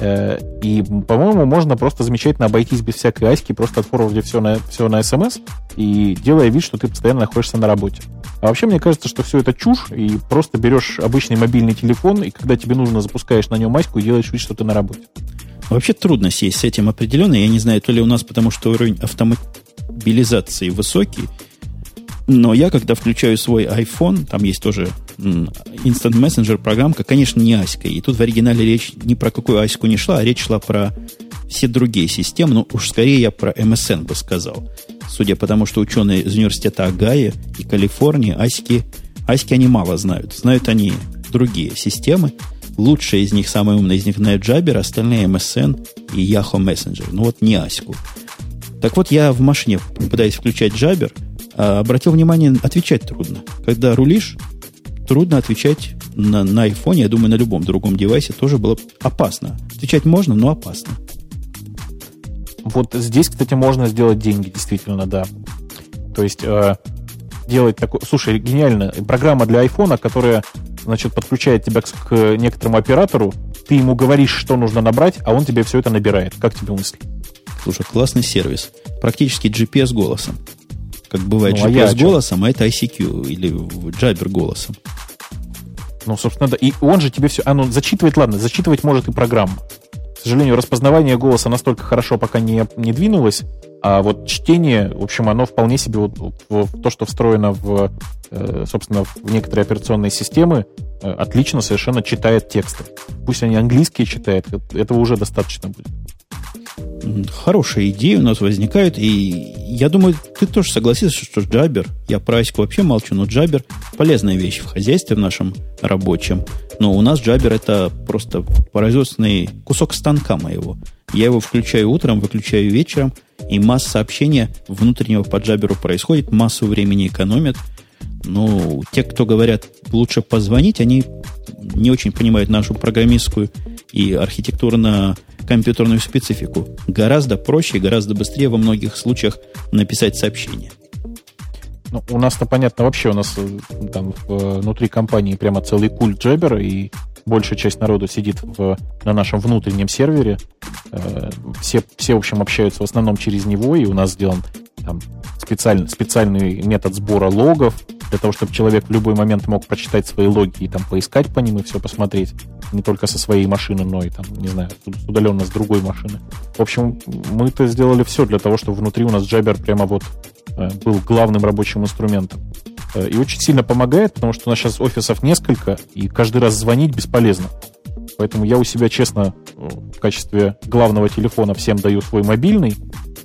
Э, и, по-моему, можно просто замечательно обойтись без всякой аськи, просто отфорвардив все на, все на смс и делая вид, что ты постоянно находишься на работе. А вообще, мне кажется, что все это чушь, и просто берешь обычный мобильный телефон, и когда тебе нужно, запускаешь на нем аську и делаешь вид, что ты на работе. Вообще трудно сесть с этим определенно. Я не знаю, то ли у нас, потому что уровень автомобилизации высокий, но я, когда включаю свой iPhone, там есть тоже Instant Messenger программка, конечно, не Аська. И тут в оригинале речь ни про какую Аську не шла, а речь шла про все другие системы. Ну, уж скорее я про MSN бы сказал. Судя по тому, что ученые из университета Агая и Калифорнии Аськи, Аськи они мало знают. Знают они другие системы. Лучшие из них, самые умные из них знают Jabber, остальные MSN и Yahoo Messenger. Ну вот не Аську. Так вот, я в машине пытаюсь включать Jabber, а обратил внимание, отвечать трудно. Когда рулишь, трудно отвечать на, на iPhone, я думаю, на любом другом девайсе тоже было опасно. Отвечать можно, но опасно. Вот здесь, кстати, можно сделать деньги, действительно, да. То есть э, делать такой... Слушай, гениально. Программа для iPhone, которая, значит, подключает тебя к, некоторому оператору, ты ему говоришь, что нужно набрать, а он тебе все это набирает. Как тебе мысли? Слушай, классный сервис. Практически GPS голосом. Как бывает ну, GPS а голосом, а это ICQ или Jabber голосом. Ну, собственно, да. И он же тебе все... А, ну, зачитывает, ладно, зачитывать может и программа. К сожалению, распознавание голоса настолько хорошо пока не, не двинулось, а вот чтение, в общем, оно вполне себе вот, в, то, что встроено в, э, собственно, в некоторые операционные системы, э, отлично совершенно читает тексты. Пусть они английские читают, этого уже достаточно будет хорошие идеи у нас возникают, и я думаю, ты тоже согласишься, что Джабер, я про Аську вообще молчу, но Джабер полезная вещь в хозяйстве в нашем рабочем. Но у нас Джабер это просто производственный кусок станка моего. Я его включаю утром, выключаю вечером, и масса сообщения внутреннего по Джаберу происходит, массу времени экономят. Ну, те, кто говорят, лучше позвонить, они не очень понимают нашу программистскую и архитектурно компьютерную специфику. Гораздо проще и гораздо быстрее во многих случаях написать сообщение. Ну, у нас-то понятно вообще, у нас э, там внутри компании прямо целый культ джебера, и большая часть народу сидит в, на нашем внутреннем сервере. Э, все, все, в общем, общаются в основном через него, и у нас сделан там, специальный, специальный метод сбора логов, для того, чтобы человек в любой момент мог прочитать свои логи и там поискать по ним и все посмотреть. Не только со своей машины, но и там, не знаю, удаленно с другой машины. В общем, мы это сделали все для того, чтобы внутри у нас Jabber прямо вот э, был главным рабочим инструментом. Э, и очень сильно помогает, потому что у нас сейчас офисов несколько, и каждый раз звонить бесполезно. Поэтому я у себя, честно, в качестве главного телефона всем даю свой мобильный,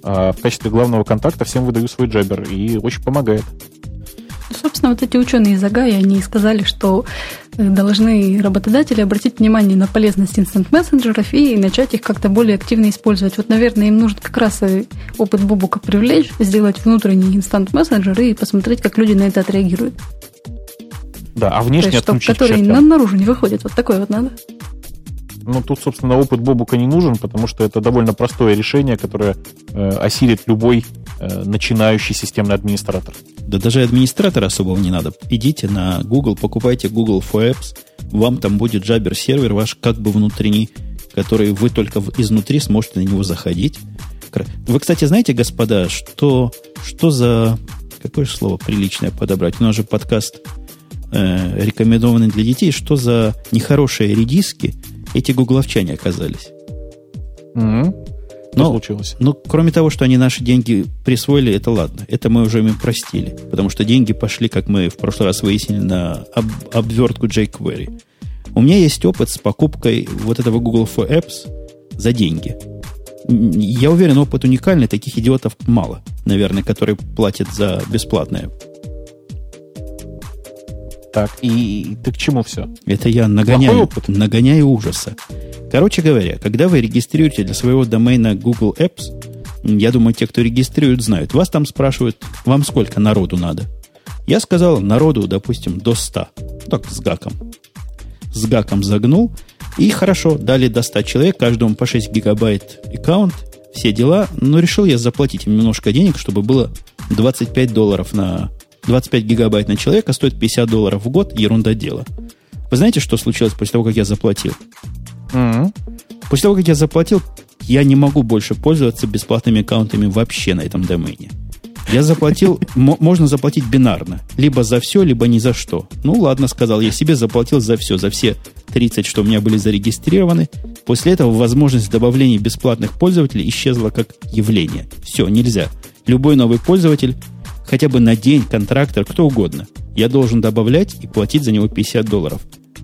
а в качестве главного контакта всем выдаю свой джабер, и очень помогает. Собственно, вот эти ученые из Агая, они сказали, что э, должны работодатели обратить внимание на полезность инстант-мессенджеров и начать их как-то более активно использовать. Вот, наверное, им нужно как раз опыт Бубука привлечь, сделать внутренний инстант-мессенджер и посмотреть, как люди на это отреагируют. Да, а внешне То есть, чтобы, Который чат, наружу не выходит. Вот такой вот надо. Ну, тут, собственно, опыт Бобука не нужен, потому что это довольно простое решение, которое э, осилит любой э, начинающий системный администратор. Да даже администратора особого не надо. Идите на Google, покупайте Google for Apps, вам там будет Jabber сервер ваш как бы внутренний, который вы только изнутри сможете на него заходить. Вы, кстати, знаете, господа, что, что за какое же слово приличное подобрать? У нас же подкаст э, рекомендованный для детей. Что за нехорошие редиски эти гугловчане оказались? Mm-hmm. Что но, случилось? Ну, кроме того, что они наши деньги присвоили, это ладно. Это мы уже им простили. Потому что деньги пошли, как мы в прошлый раз выяснили, на об, обвертку jQuery. У меня есть опыт с покупкой вот этого Google for Apps за деньги. Я уверен, опыт уникальный, таких идиотов мало, наверное, которые платят за бесплатное. Так, и, и ты к чему все? Это я нагоняю, нагоняю ужаса. Короче говоря, когда вы регистрируете для своего домена Google Apps, я думаю, те, кто регистрирует, знают. Вас там спрашивают, вам сколько народу надо. Я сказал, народу, допустим, до 100. Так, с гаком. С гаком загнул. И хорошо, дали до 100 человек, каждому по 6 гигабайт аккаунт, все дела. Но решил я заплатить им немножко денег, чтобы было 25 долларов на... 25 гигабайт на человека стоит 50 долларов в год, ерунда дела. Вы знаете, что случилось после того, как я заплатил? Mm-hmm. После того, как я заплатил, я не могу больше пользоваться бесплатными аккаунтами вообще на этом домене. Я заплатил, [LAUGHS] можно заплатить бинарно. Либо за все, либо ни за что. Ну ладно, сказал, я себе заплатил за все, за все 30, что у меня были зарегистрированы. После этого возможность добавления бесплатных пользователей исчезла как явление. Все, нельзя. Любой новый пользователь, хотя бы на день, контрактор, кто угодно, я должен добавлять и платить за него 50 долларов.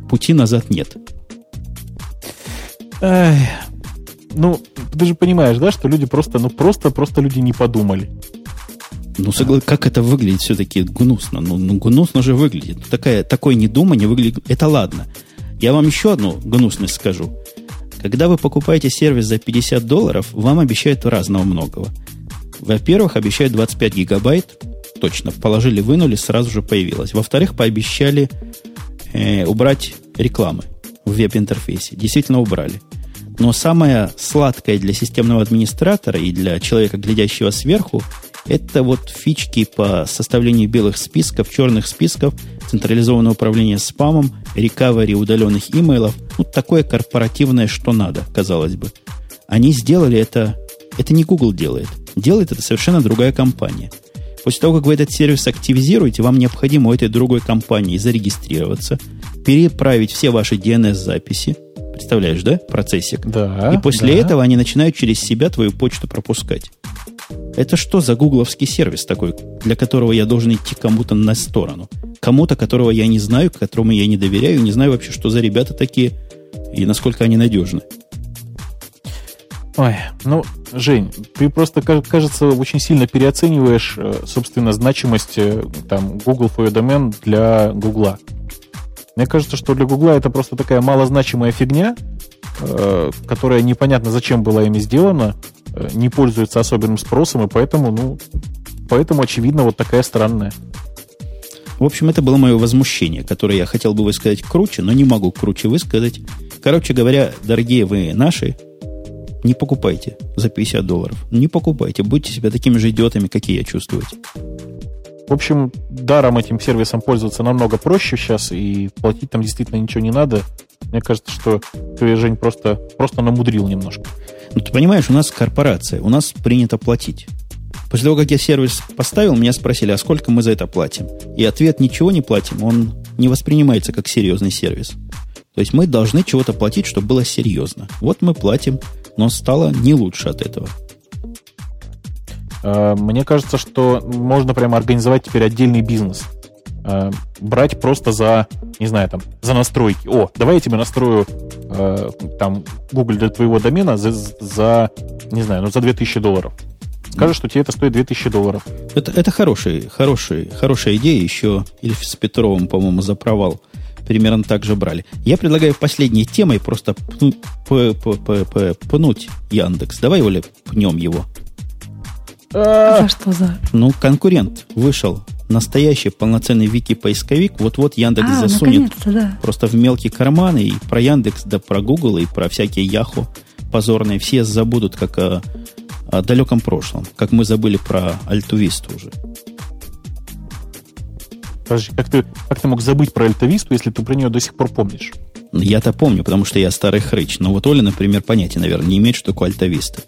Пути назад нет. Эх, ну, ты же понимаешь, да, что люди просто, ну просто, просто люди не подумали. Ну, согла... как это выглядит все-таки гнусно? Ну, ну, гнусно же выглядит. Ну, такая, такое недумание выглядит... Это ладно. Я вам еще одну гнусность скажу. Когда вы покупаете сервис за 50 долларов, вам обещают разного многого. Во-первых, обещают 25 гигабайт. Точно, положили, вынули, сразу же появилось. Во-вторых, пообещали э, убрать рекламы в веб-интерфейсе. Действительно убрали. Но самое сладкое для системного администратора и для человека, глядящего сверху, это вот фички по составлению белых списков, черных списков, централизованное управление спамом, рекавери удаленных имейлов. Ну, такое корпоративное, что надо, казалось бы. Они сделали это... Это не Google делает. Делает это совершенно другая компания. После того, как вы этот сервис активизируете, вам необходимо у этой другой компании зарегистрироваться, переправить все ваши DNS-записи, Представляешь, да? Процессик. Да. И после да. этого они начинают через себя твою почту пропускать. Это что за гугловский сервис такой, для которого я должен идти кому-то на сторону? Кому-то, которого я не знаю, которому я не доверяю, не знаю вообще, что за ребята такие и насколько они надежны. Ой, ну, Жень, ты просто, кажется, очень сильно переоцениваешь, э, собственно, значимость э, там, Google for Your Domain для Гугла. Мне кажется, что для Гугла это просто такая малозначимая фигня, э, которая непонятно зачем была ими сделана, не пользуется особенным спросом, и поэтому, ну, поэтому, очевидно, вот такая странная. В общем, это было мое возмущение, которое я хотел бы высказать круче, но не могу круче высказать. Короче говоря, дорогие вы наши, не покупайте за 50 долларов. Не покупайте. Будьте себя такими же идиотами, какие я чувствуете. В общем, даром этим сервисом пользоваться намного проще сейчас, и платить там действительно ничего не надо. Мне кажется, что ты, Жень, просто, просто намудрил немножко. Ну, ты понимаешь, у нас корпорация, у нас принято платить. После того, как я сервис поставил, меня спросили, а сколько мы за это платим? И ответ ничего не платим, он не воспринимается как серьезный сервис. То есть мы должны чего-то платить, чтобы было серьезно. Вот мы платим, но стало не лучше от этого. Э, мне кажется, что можно прямо организовать теперь отдельный бизнес. Э, брать просто за, не знаю, там, за настройки. О, давай я тебе настрою э, там Google для твоего домена за, за, не знаю, ну за 2000 долларов. Скажешь, что тебе это стоит 2000 долларов. Это, это хороший, хороший, хорошая идея. Еще Ильф с Петровым, по-моему, за провал примерно так же брали. Я предлагаю последней темой просто пнуть, пнуть Яндекс. Давай, Оля, пнем его. За что за? Ну, конкурент вышел. Настоящий полноценный вики-поисковик. Вот-вот Яндекс а, засунет да. просто в мелкие карманы. И про Яндекс, да про Google, и про всякие Яху позорные. Все забудут, как о, о далеком прошлом. Как мы забыли про Альтувисту уже. Подожди, как ты, как ты мог забыть про Альтовисту, если ты про нее до сих пор помнишь? Я-то помню, потому что я старый хрыч. Но вот Оля, например, понятия, наверное, не имеет, что такое Альтовиста.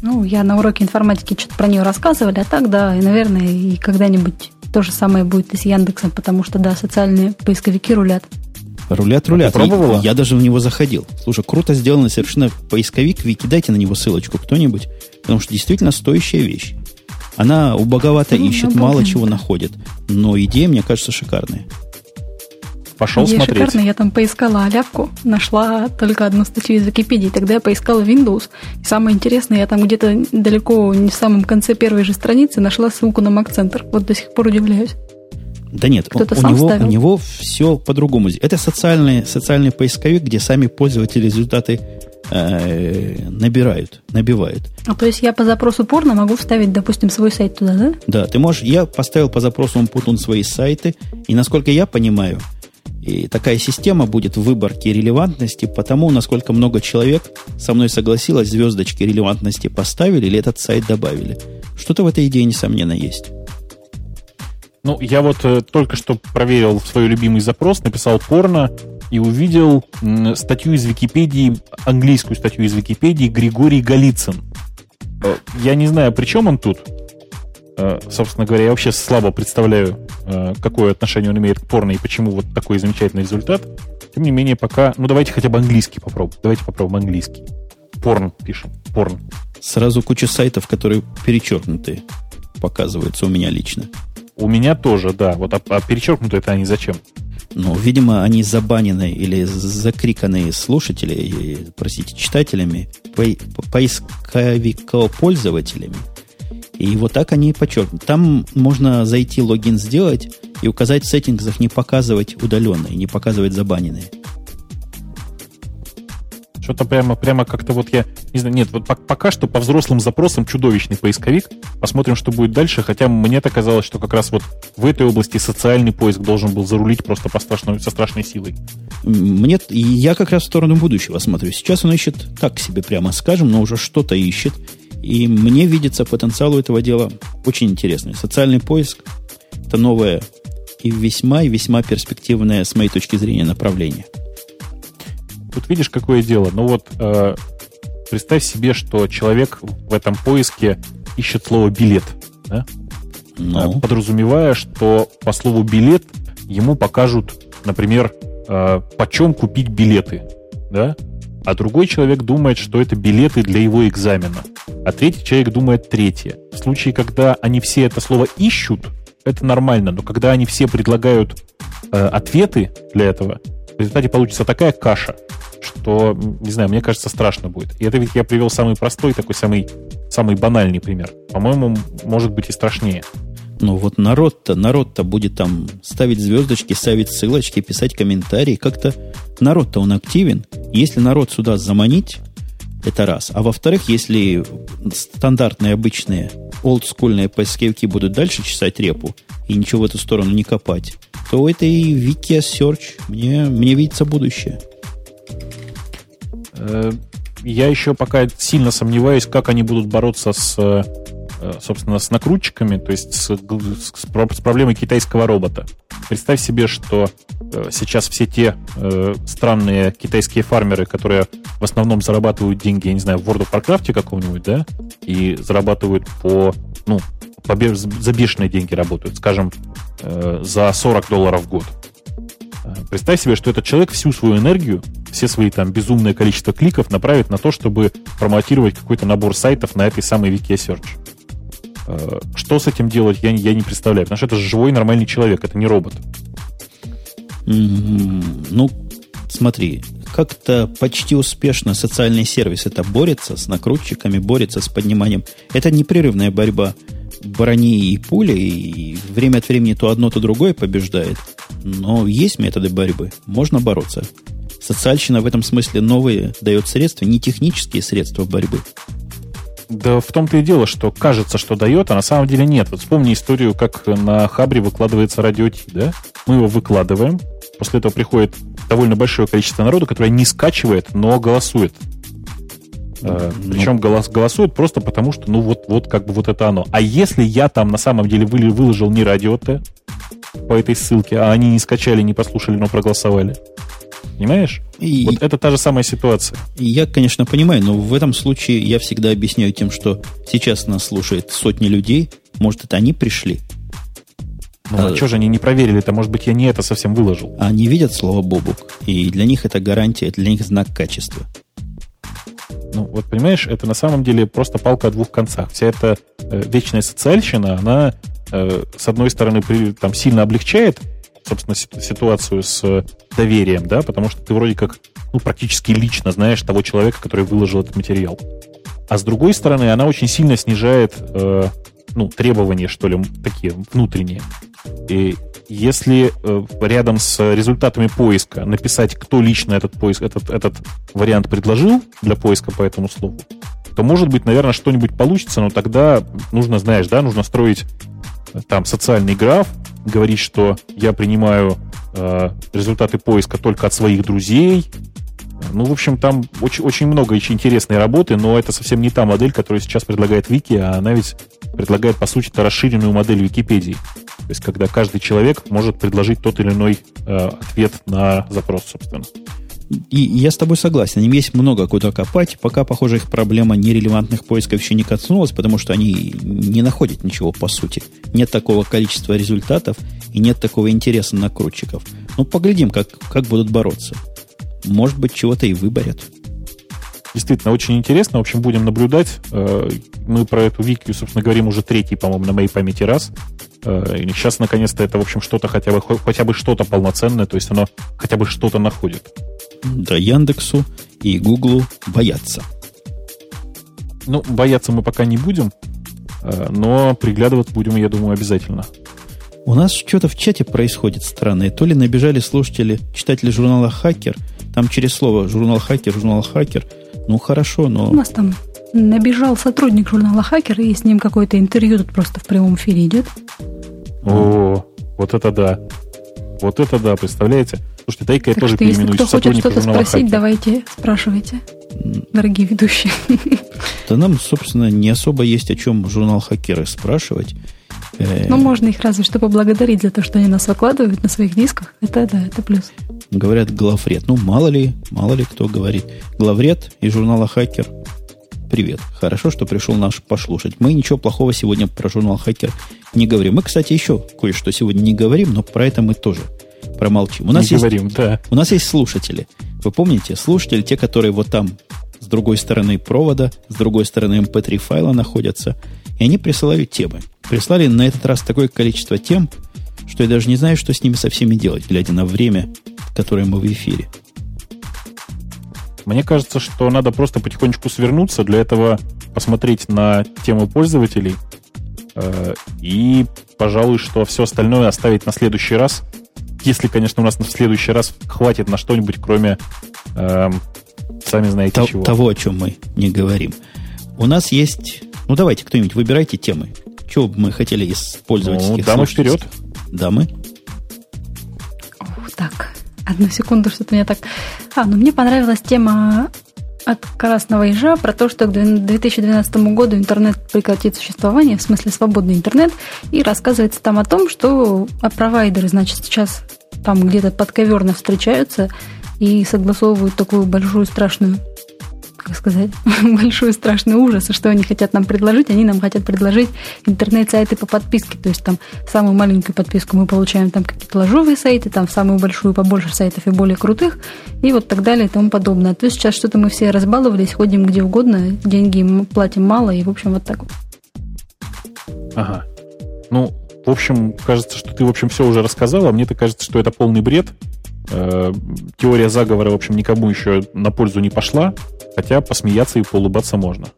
Ну, я на уроке информатики что-то про нее рассказывали, а так, да, и, наверное, и когда-нибудь то же самое будет и с Яндексом, потому что, да, социальные поисковики рулят. Рулят, рулят. А пробовала? Я, я даже в него заходил. Слушай, круто сделано совершенно поисковик. Вики, дайте на него ссылочку кто-нибудь, потому что действительно стоящая вещь. Она убоговато ну, ищет, мало чего находит. Но идея, мне кажется, шикарная. Пошел Идея смотреть. шикарная. Я там поискала алявку, нашла только одну статью из Википедии. Тогда я поискала Windows. И самое интересное, я там где-то далеко, не в самом конце первой же страницы, нашла ссылку на Mac Center. Вот до сих пор удивляюсь. Да нет, у, у, него, у него все по-другому. Это социальный, социальный поисковик, где сами пользователи результаты набирают, набивают. А то есть я по запросу порно могу вставить, допустим, свой сайт туда, да? Да, ты можешь. Я поставил по запросу Umputun свои сайты, и насколько я понимаю, и такая система будет в выборке релевантности потому, насколько много человек со мной согласилось, звездочки релевантности поставили или этот сайт добавили. Что-то в этой идее, несомненно, есть. Ну, я вот э, только что проверил свой любимый запрос, написал порно и увидел статью из Википедии, английскую статью из Википедии Григорий Голицын. Э, я не знаю, при чем он тут. Э, собственно говоря, я вообще слабо представляю, э, какое отношение он имеет к порно и почему вот такой замечательный результат. Тем не менее, пока... Ну, давайте хотя бы английский попробуем. Давайте попробуем английский. Порн пишем. Порн. Сразу куча сайтов, которые перечеркнуты, показываются у меня лично. У меня тоже, да. Вот а, а перечеркнуты это они зачем? Ну, видимо, они забанены или закриканы слушателями, простите, читателями, поисковикопользователями. И вот так они подчеркнуты. Там можно зайти, логин сделать и указать в сеттингах не показывать удаленные, не показывать забаненные. Что-то прямо, прямо как-то вот я... Не знаю, нет, вот пока что по взрослым запросам чудовищный поисковик. Посмотрим, что будет дальше. Хотя мне-то казалось, что как раз вот в этой области социальный поиск должен был зарулить просто по страшной, со страшной силой. Мне, я как раз в сторону будущего смотрю. Сейчас он ищет, так себе прямо скажем, но уже что-то ищет. И мне видится потенциал у этого дела очень интересный. Социальный поиск – это новое и весьма и весьма перспективное, с моей точки зрения, направление. Тут видишь, какое дело. Ну вот, э, представь себе, что человек в этом поиске ищет слово «билет». Да? Ну. Э, подразумевая, что по слову «билет» ему покажут, например, э, почем купить билеты. Да? а другой человек думает, что это билеты для его экзамена, а третий человек думает третье. В случае, когда они все это слово ищут, это нормально, но когда они все предлагают э, ответы для этого, в результате получится такая каша, что, не знаю, мне кажется, страшно будет. И это ведь я привел самый простой, такой самый, самый банальный пример. По-моему, может быть и страшнее. Ну вот народ-то, народ-то будет там ставить звездочки, ставить ссылочки, писать комментарии. Как-то народ-то он активен. Если народ сюда заманить, это раз. А во-вторых, если стандартные, обычные, олдскульные поисковики будут дальше чесать репу и ничего в эту сторону не копать, то у этой Wiki Search мне, мне видится будущее. Э, я еще пока сильно сомневаюсь, как они будут бороться с Э, собственно, с накрутчиками, то есть с, с, с проблемой китайского робота. Представь себе, что э, сейчас все те э, странные китайские фармеры, которые в основном зарабатывают деньги, я не знаю, в World of Warcraft каком-нибудь, да, и зарабатывают по, ну, по, за бешеные деньги работают, скажем, э, за 40 долларов в год. Э, представь себе, что этот человек всю свою энергию, все свои там безумное количество кликов направит на то, чтобы промотировать какой-то набор сайтов на этой самой Wiki Search. Э, что с этим делать, я, я не представляю. Потому что это живой нормальный человек, это не робот. Ну, смотри, как-то почти успешно социальный сервис это борется с накрутчиками, борется с подниманием. Это непрерывная борьба брони и пули, и время от времени то одно, то другое побеждает. Но есть методы борьбы, можно бороться. Социальщина в этом смысле новые дает средства, не технические средства борьбы. Да в том-то и дело, что кажется, что дает, а на самом деле нет. Вот вспомни историю, как на Хабре выкладывается радио Ти, да? Мы его выкладываем, после этого приходит довольно большое количество народу, которое не скачивает, но голосует. Ну, Причем голос, голосует просто потому, что ну вот, вот как бы вот это оно. А если я там на самом деле выложил не радио Т по этой ссылке, а они не скачали, не послушали, но проголосовали, Понимаешь? И, вот это та же самая ситуация. Я, конечно, понимаю, но в этом случае я всегда объясняю тем, что сейчас нас слушает сотни людей, может, это они пришли. Ну, а, а что же они не проверили-то? Может быть, я не это совсем выложил. Они видят слово «бобук», и для них это гарантия, это для них знак качества. Ну, вот понимаешь, это на самом деле просто палка о двух концах. Вся эта э, вечная социальщина, она, э, с одной стороны, при, там, сильно облегчает собственно, ситуацию с доверием, да, потому что ты вроде как, ну, практически лично знаешь того человека, который выложил этот материал. А с другой стороны, она очень сильно снижает, э, ну, требования, что ли, такие внутренние. И если э, рядом с результатами поиска написать, кто лично этот поиск, этот, этот вариант предложил для поиска по этому слову, то, может быть, наверное, что-нибудь получится, но тогда нужно, знаешь, да, нужно строить там социальный граф, говорить, что я принимаю э, результаты поиска только от своих друзей. Ну, в общем, там очень, очень много очень интересной работы, но это совсем не та модель, которую сейчас предлагает Вики, а она ведь предлагает, по сути, расширенную модель Википедии. То есть, когда каждый человек может предложить тот или иной э, ответ на запрос, собственно. И я с тобой согласен, им есть много куда копать. Пока, похоже, их проблема нерелевантных поисков еще не коснулась, потому что они не находят ничего по сути. Нет такого количества результатов и нет такого интереса накрутчиков. Ну, поглядим, как, как будут бороться. Может быть, чего-то и выборят. Действительно, очень интересно. В общем, будем наблюдать. Э, мы про эту Викию, собственно, говорим уже третий, по-моему, на моей памяти раз. Э, и сейчас, наконец-то, это, в общем, что-то хотя бы, хотя бы что-то полноценное, то есть оно хотя бы что-то находит. Да, Яндексу и Гуглу боятся. Ну, бояться мы пока не будем, э, но приглядываться будем, я думаю, обязательно. У нас что-то в чате происходит странное. То ли набежали слушатели, читатели журнала «Хакер», там через слово «журнал Хакер», «журнал Хакер». Ну, хорошо, но... У нас там набежал сотрудник журнала «Хакер», и с ним какое-то интервью тут просто в прямом эфире идет. О, вот это да. Вот это да, представляете? Слушайте, дай-ка я так тоже что, если кто хочет что-то спросить, Хакер. давайте спрашивайте, дорогие ведущие. [LAUGHS] Да нам, собственно, не особо есть о чем журнал Хакеры спрашивать. Э, ну, можно их разве что поблагодарить за то, что они нас выкладывают на своих дисках. Это да, это плюс. Говорят, главред. Ну, мало ли, мало ли кто говорит. Главред из журнала Хакер. Привет. Хорошо, что пришел наш послушать. Мы ничего плохого сегодня про журнал Хакер не говорим. Мы, кстати, еще кое-что сегодня не говорим, но про это мы тоже промолчим. У нас не есть, говорим, да. У нас есть слушатели. Вы помните, слушатели, те, которые вот там с другой стороны провода, с другой стороны MP3 эм файла находятся, и они присылают темы. Прислали на этот раз такое количество тем, что я даже не знаю, что с ними со всеми делать, глядя на время, которое мы в эфире. Мне кажется, что надо просто потихонечку свернуться, для этого посмотреть на тему пользователей э, и, пожалуй, что все остальное оставить на следующий раз, если, конечно, у нас на следующий раз хватит на что-нибудь, кроме, э, сами знаете Т- чего. Того, о чем мы не говорим. У нас есть... Ну, давайте, кто-нибудь, выбирайте темы. Чего бы мы хотели использовать? Ну, дамы вперед. Дамы? Ох, так, одну секунду, что-то мне так... А, ну мне понравилась тема от Красного Ежа про то, что к 2012 году интернет прекратит существование, в смысле свободный интернет, и рассказывается там о том, что провайдеры, значит, сейчас там где-то подковерно встречаются и согласовывают такую большую страшную как сказать, [LAUGHS] большой страшный ужас, и что они хотят нам предложить. Они нам хотят предложить интернет-сайты по подписке. То есть там самую маленькую подписку мы получаем там какие-то ложовые сайты, там самую большую побольше сайтов и более крутых, и вот так далее и тому подобное. То есть сейчас что-то мы все разбаловались, ходим где угодно, деньги платим мало, и в общем вот так вот. Ага. Ну, в общем, кажется, что ты, в общем, все уже рассказала. Мне-то кажется, что это полный бред. Э, теория заговора, в общем, никому еще на пользу не пошла, хотя посмеяться и поулыбаться можно.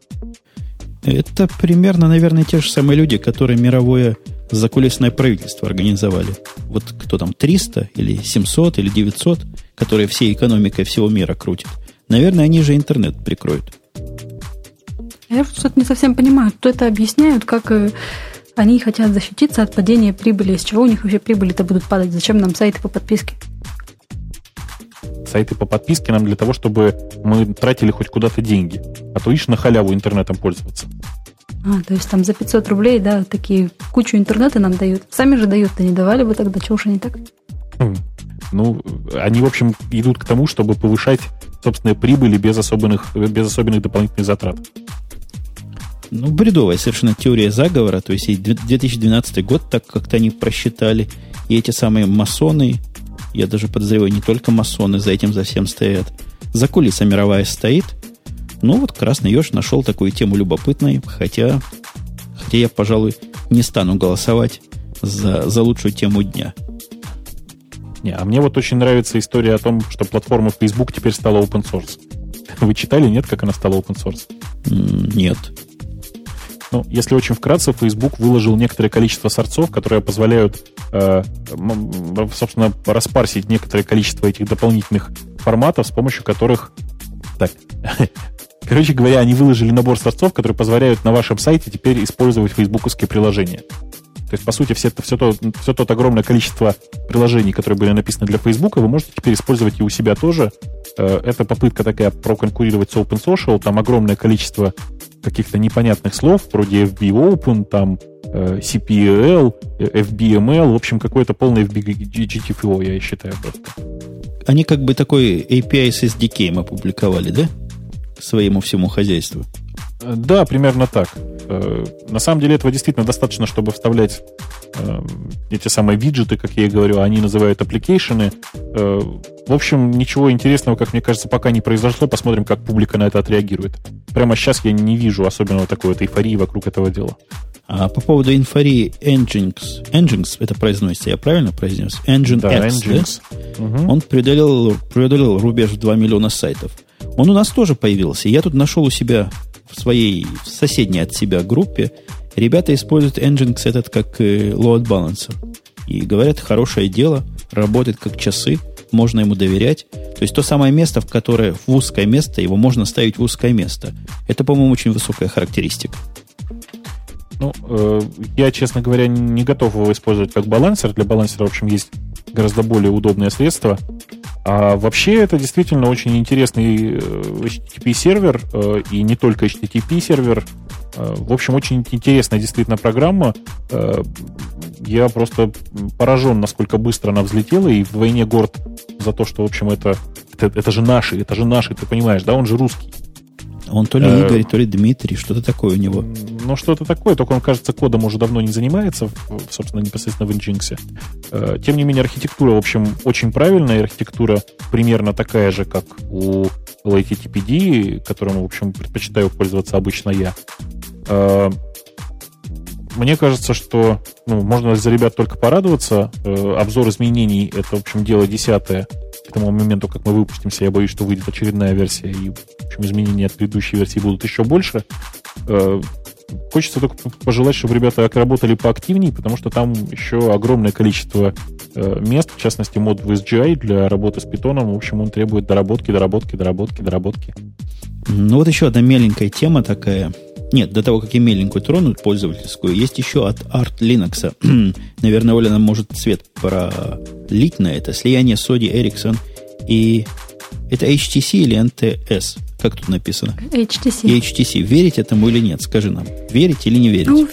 Это примерно, наверное, те же самые люди, которые мировое закулисное правительство организовали. Вот кто там, 300 или 700 или 900, которые всей экономикой всего мира крутят. Наверное, они же интернет прикроют. Я что-то не совсем понимаю. Кто это объясняют, как э, они хотят защититься от падения прибыли. С чего у них вообще прибыли-то будут падать? Зачем нам сайты по подписке? Сайты по подписке нам для того, чтобы мы тратили хоть куда-то деньги. А то ишь на халяву интернетом пользоваться. А, то есть там за 500 рублей, да, такие кучу интернета нам дают. Сами же дают-то не давали бы тогда, чего уж они так? Хм. ну, они, в общем, идут к тому, чтобы повышать собственные прибыли без особенных, без особенных дополнительных затрат. Ну, бредовая совершенно теория заговора. То есть и 2012 год так как-то они просчитали. И эти самые масоны, я даже подозреваю, не только масоны за этим за всем стоят. За кулиса мировая стоит. Ну, вот Красный Еж нашел такую тему любопытной, хотя, хотя я, пожалуй, не стану голосовать за, за лучшую тему дня. Не, а мне вот очень нравится история о том, что платформа Facebook теперь стала open source. Вы читали, нет, как она стала open source? Нет. Ну, если очень вкратце, Facebook выложил некоторое количество сорцов, которые позволяют, э, собственно, распарсить некоторое количество этих дополнительных форматов, с помощью которых... Так, [LAUGHS] Короче говоря, они выложили набор сорцов, которые позволяют на вашем сайте теперь использовать фейсбуковские приложения. То есть, по сути, все, все, то, все тот огромное количество приложений, которые были написаны для Facebook, вы можете теперь использовать и у себя тоже. Э, это попытка такая проконкурировать с Open Social. Там огромное количество каких-то непонятных слов, вроде FB Open, там э, CPL, FBML, в общем, какое-то полное FB я считаю просто. Они как бы такой API с SDK опубликовали, да? Своему всему хозяйству. Да, примерно так. Э, на самом деле этого действительно достаточно, чтобы вставлять э, эти самые виджеты, как я и говорю, они называют аппликейшены. Э, в общем, ничего интересного, как мне кажется, пока не произошло. Посмотрим, как публика на это отреагирует. Прямо сейчас я не вижу особенного такой вот эйфории вокруг этого дела. А по поводу эйфории Nginx, Nginx это произносится, я правильно произнес? Engine да, Nginx. да? Угу. Он преодолел, преодолел рубеж в 2 миллиона сайтов. Он у нас тоже появился. Я тут нашел у себя в своей соседней от себя группе ребята используют Nginx этот как э, load balancer. И говорят, хорошее дело, работает как часы, можно ему доверять. То есть то самое место, в которое в узкое место, его можно ставить в узкое место. Это, по-моему, очень высокая характеристика. Ну, э, я, честно говоря, не готов его использовать как балансер. Для балансера, в общем, есть гораздо более удобное средство. А вообще это действительно очень интересный э, HTTP-сервер, э, и не только HTTP-сервер. Э, в общем, очень интересная действительно программа. Я просто поражен, насколько быстро она взлетела, и вдвойне горд за то, что, в общем, это, это, это же наши, это же наши, ты понимаешь, да, он же русский. Он то ли э, Игорь, то ли Дмитрий, что-то такое у него. Ну, что-то такое, только он, кажется, кодом уже давно не занимается, собственно, непосредственно в Nginx. Э, тем не менее, архитектура, в общем, очень правильная, архитектура примерно такая же, как у LATTPD, которым, в общем, предпочитаю пользоваться обычно я. Э, мне кажется, что ну, можно за ребят только порадоваться. Обзор изменений — это, в общем, дело десятое тому моменту, как мы выпустимся, я боюсь, что выйдет очередная версия, и в общем, изменения от предыдущей версии будут еще больше. Э, хочется только пожелать, чтобы ребята работали поактивнее, потому что там еще огромное количество э, мест, в частности, мод в SGI для работы с питоном. В общем, он требует доработки, доработки, доработки, доработки. Ну вот еще одна меленькая тема такая. Нет, до того, как я меленькую тронуть пользовательскую, есть еще от Art Linux. [CLEARS THROAT] Наверное, Оля нам может цвет пролить на это. Слияние Sony Ericsson и... Это HTC или NTS? Как тут написано? HTC. HTC. Верить этому или нет? Скажи нам. Верить или не верить? Ну,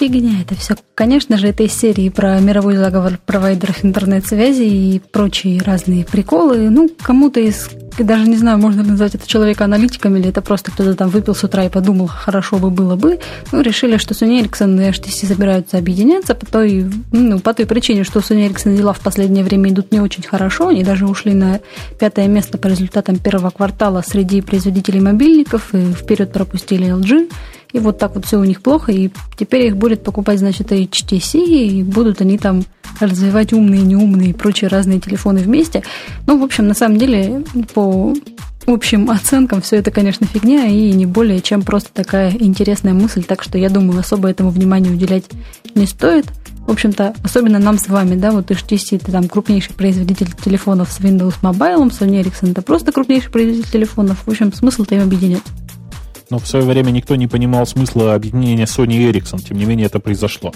фигня это все. Конечно же, это из серии про мировой заговор провайдеров интернет-связи и прочие разные приколы. Ну, кому-то из... Даже не знаю, можно назвать это человека аналитиком, или это просто кто-то там выпил с утра и подумал, хорошо бы было бы. Ну, решили, что Sony Ericsson и HTC собираются объединяться по той, ну, по той причине, что Sony Ericsson дела в последнее время идут не очень хорошо. Они даже ушли на пятое место по результатам первого квартала среди производителей мобильников и вперед пропустили LG. И вот так вот все у них плохо, и теперь их будет покупать, значит, HTC, и будут они там развивать умные, неумные и прочие разные телефоны вместе. Ну, в общем, на самом деле, по общим оценкам все это, конечно, фигня, и не более чем просто такая интересная мысль, так что я думаю, особо этому внимания уделять не стоит. В общем-то, особенно нам с вами, да, вот HTC это там крупнейший производитель телефонов с Windows Mobile, Sony Ericsson это просто крупнейший производитель телефонов. В общем, смысл-то им объединять. Но в свое время никто не понимал смысла объединения Sony и Ericsson. Тем не менее, это произошло.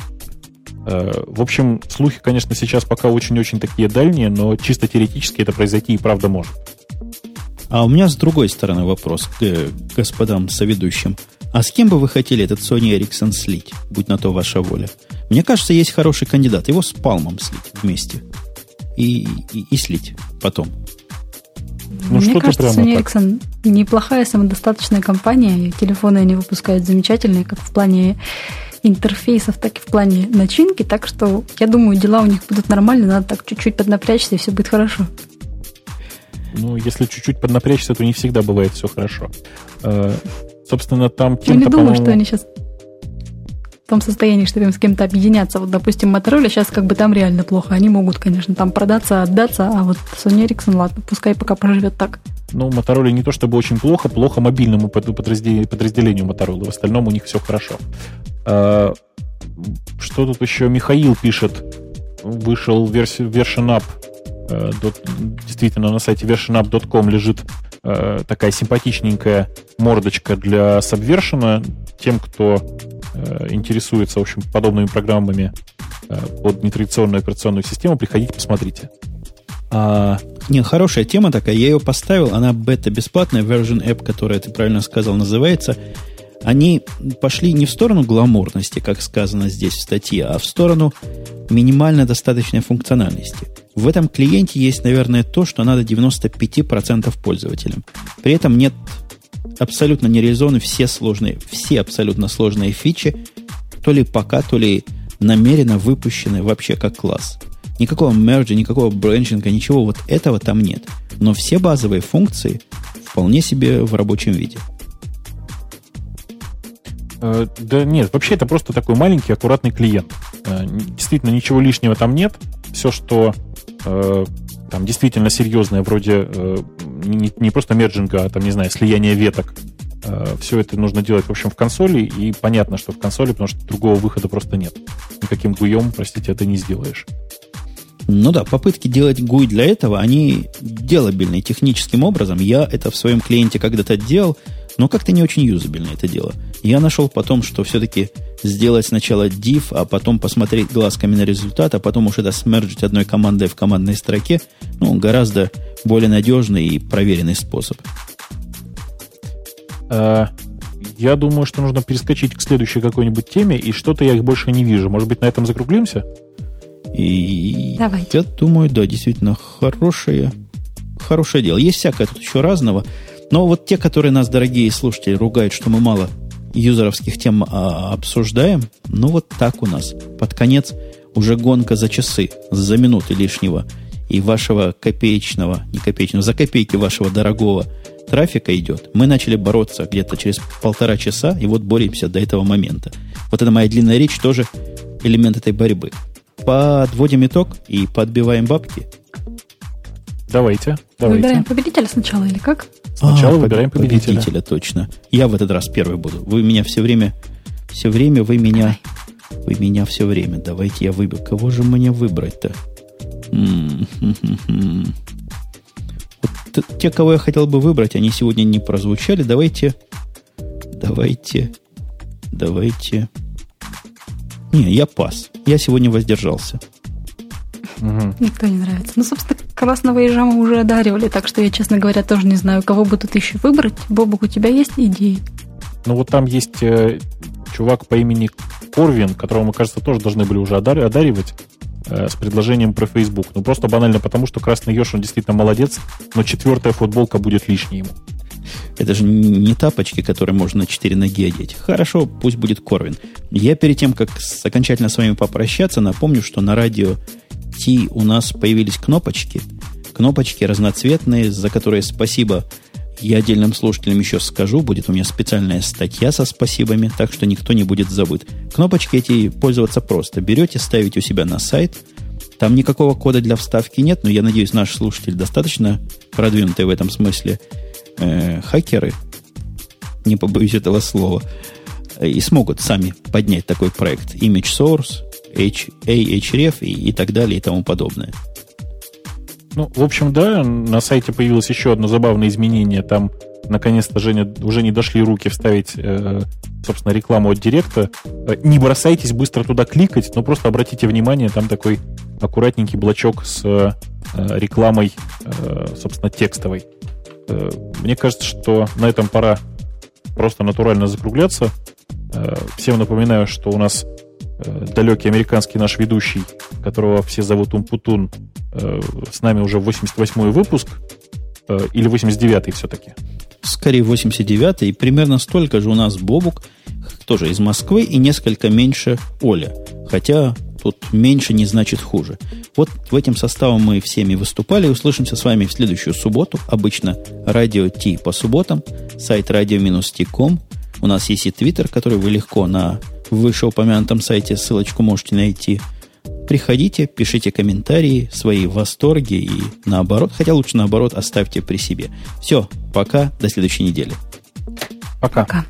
Э, в общем, слухи, конечно, сейчас пока очень-очень такие дальние, но чисто теоретически это произойти и правда может. А у меня с другой стороны вопрос к господам соведущим. А с кем бы вы хотели этот Sony Ericsson слить, будь на то ваша воля? Мне кажется, есть хороший кандидат. Его с Палмом слить вместе. и, и, и слить потом. Ну, Мне кажется, Sony Ericsson неплохая самодостаточная компания. Телефоны они выпускают замечательные, как в плане интерфейсов, так и в плане начинки. Так что, я думаю, дела у них будут нормальные. Надо так чуть-чуть поднапрячься, и все будет хорошо. Ну, если чуть-чуть поднапрячься, то не всегда бывает все хорошо. Э, собственно, там Я не думаю, что они сейчас том состоянии, что им с кем-то объединяться. Вот, допустим, Motorola сейчас как бы там реально плохо. Они могут, конечно, там продаться, отдаться, а вот Sony Ericsson, ладно, пускай пока проживет так. Ну, Motorola не то чтобы очень плохо, плохо мобильному подразделению, Motorola. В остальном у них все хорошо. А, что тут еще Михаил пишет? Вышел version up. Э, действительно, на сайте versionup.com лежит э, такая симпатичненькая мордочка для Subversion. Тем, кто интересуется, в общем, подобными программами э, под нетрадиционную операционную систему, приходите, посмотрите. А... Не, хорошая тема такая, я ее поставил, она бета-бесплатная, version app, которая, ты правильно сказал, называется. Они пошли не в сторону гламурности, как сказано здесь в статье, а в сторону минимально достаточной функциональности. В этом клиенте есть, наверное, то, что надо 95% пользователям. При этом нет абсолютно не реализованы все сложные, все абсолютно сложные фичи, то ли пока, то ли намеренно выпущены вообще как класс. Никакого мерджа, никакого бренчинга, ничего вот этого там нет. Но все базовые функции вполне себе в рабочем виде. Э, да нет, вообще это просто такой маленький, аккуратный клиент. Э, действительно, ничего лишнего там нет. Все, что э, там действительно серьезное, вроде э, не, не просто мерджинга, а там, не знаю, слияние веток, э, все это нужно делать, в общем, в консоли, и понятно, что в консоли, потому что другого выхода просто нет. Никаким гуем, простите, это не сделаешь. Ну да, попытки делать GUI для этого, они делабельны техническим образом. Я это в своем клиенте когда-то делал, но как-то не очень юзабельно это дело. Я нашел потом, что все-таки сделать сначала div, а потом посмотреть глазками на результат, а потом уж это смерджить одной командой в командной строке, ну, гораздо более надежный и проверенный способ. А, я думаю, что нужно перескочить к следующей какой-нибудь теме, и что-то я их больше не вижу. Может быть, на этом закруглимся? И Давайте. я думаю, да, действительно, хорошее, хорошее дело. Есть всякое тут еще разного. Но вот те, которые нас, дорогие слушатели, ругают, что мы мало юзеровских тем а, обсуждаем, ну вот так у нас. Под конец уже гонка за часы, за минуты лишнего и вашего копеечного, не копеечного, за копейки вашего дорогого трафика идет. Мы начали бороться где-то через полтора часа, и вот боремся до этого момента. Вот эта моя длинная речь тоже элемент этой борьбы. Подводим итог и подбиваем бабки – Давайте, давайте. Выбираем победителя сначала или как? Сначала а, выбираем победителя. Победителя, точно. Я в этот раз первый буду. Вы меня все время, все время вы меня, вы меня все время. Давайте я выберу. Кого же мне выбрать-то? Вот те, кого я хотел бы выбрать, они сегодня не прозвучали. Давайте, давайте, давайте. Не, я пас. Я сегодня воздержался. Угу. Никто не нравится. Ну, собственно, красного ежа мы уже одаривали, так что я, честно говоря, тоже не знаю, кого бы тут еще выбрать. Бобок, у тебя есть идеи? Ну, вот там есть э, чувак по имени Корвин, которого мы, кажется, тоже должны были уже одари- одаривать э, с предложением про Facebook. Ну, просто банально потому, что красный еж, он действительно молодец, но четвертая футболка будет лишней ему. Это же не тапочки, которые можно на четыре ноги одеть. Хорошо, пусть будет Корвин. Я перед тем, как окончательно с вами попрощаться, напомню, что на радио T у нас появились кнопочки. Кнопочки разноцветные, за которые спасибо я отдельным слушателям еще скажу. Будет у меня специальная статья со спасибами, так что никто не будет забыт. Кнопочки эти пользоваться просто. Берете, ставите у себя на сайт. Там никакого кода для вставки нет, но я надеюсь, наши слушатели достаточно продвинутые в этом смысле э, хакеры, не побоюсь этого слова, и смогут сами поднять такой проект. Image Source, H, Ahref и, и так далее и тому подобное. Ну, в общем, да, на сайте появилось еще одно забавное изменение. Там, наконец-то, Женя, уже не дошли руки вставить, э, собственно, рекламу от директа. Э, не бросайтесь быстро туда кликать, но просто обратите внимание, там такой аккуратненький блочок с э, рекламой, э, собственно, текстовой. Э, мне кажется, что на этом пора просто натурально закругляться. Э, всем напоминаю, что у нас Э, далекий американский наш ведущий, которого все зовут Умпутун, э, с нами уже 88-й выпуск, э, или 89-й все-таки? Скорее 89-й, и примерно столько же у нас Бобук, тоже из Москвы, и несколько меньше Оля. Хотя тут меньше не значит хуже. Вот в этим составом мы всеми выступали. Услышимся с вами в следующую субботу. Обычно радио Ти по субботам. Сайт radio-t.com. У нас есть и твиттер, который вы легко на вышеупомянутом сайте ссылочку можете найти. Приходите, пишите комментарии, свои восторги и наоборот, хотя лучше наоборот, оставьте при себе. Все, пока, до следующей недели. Пока. пока.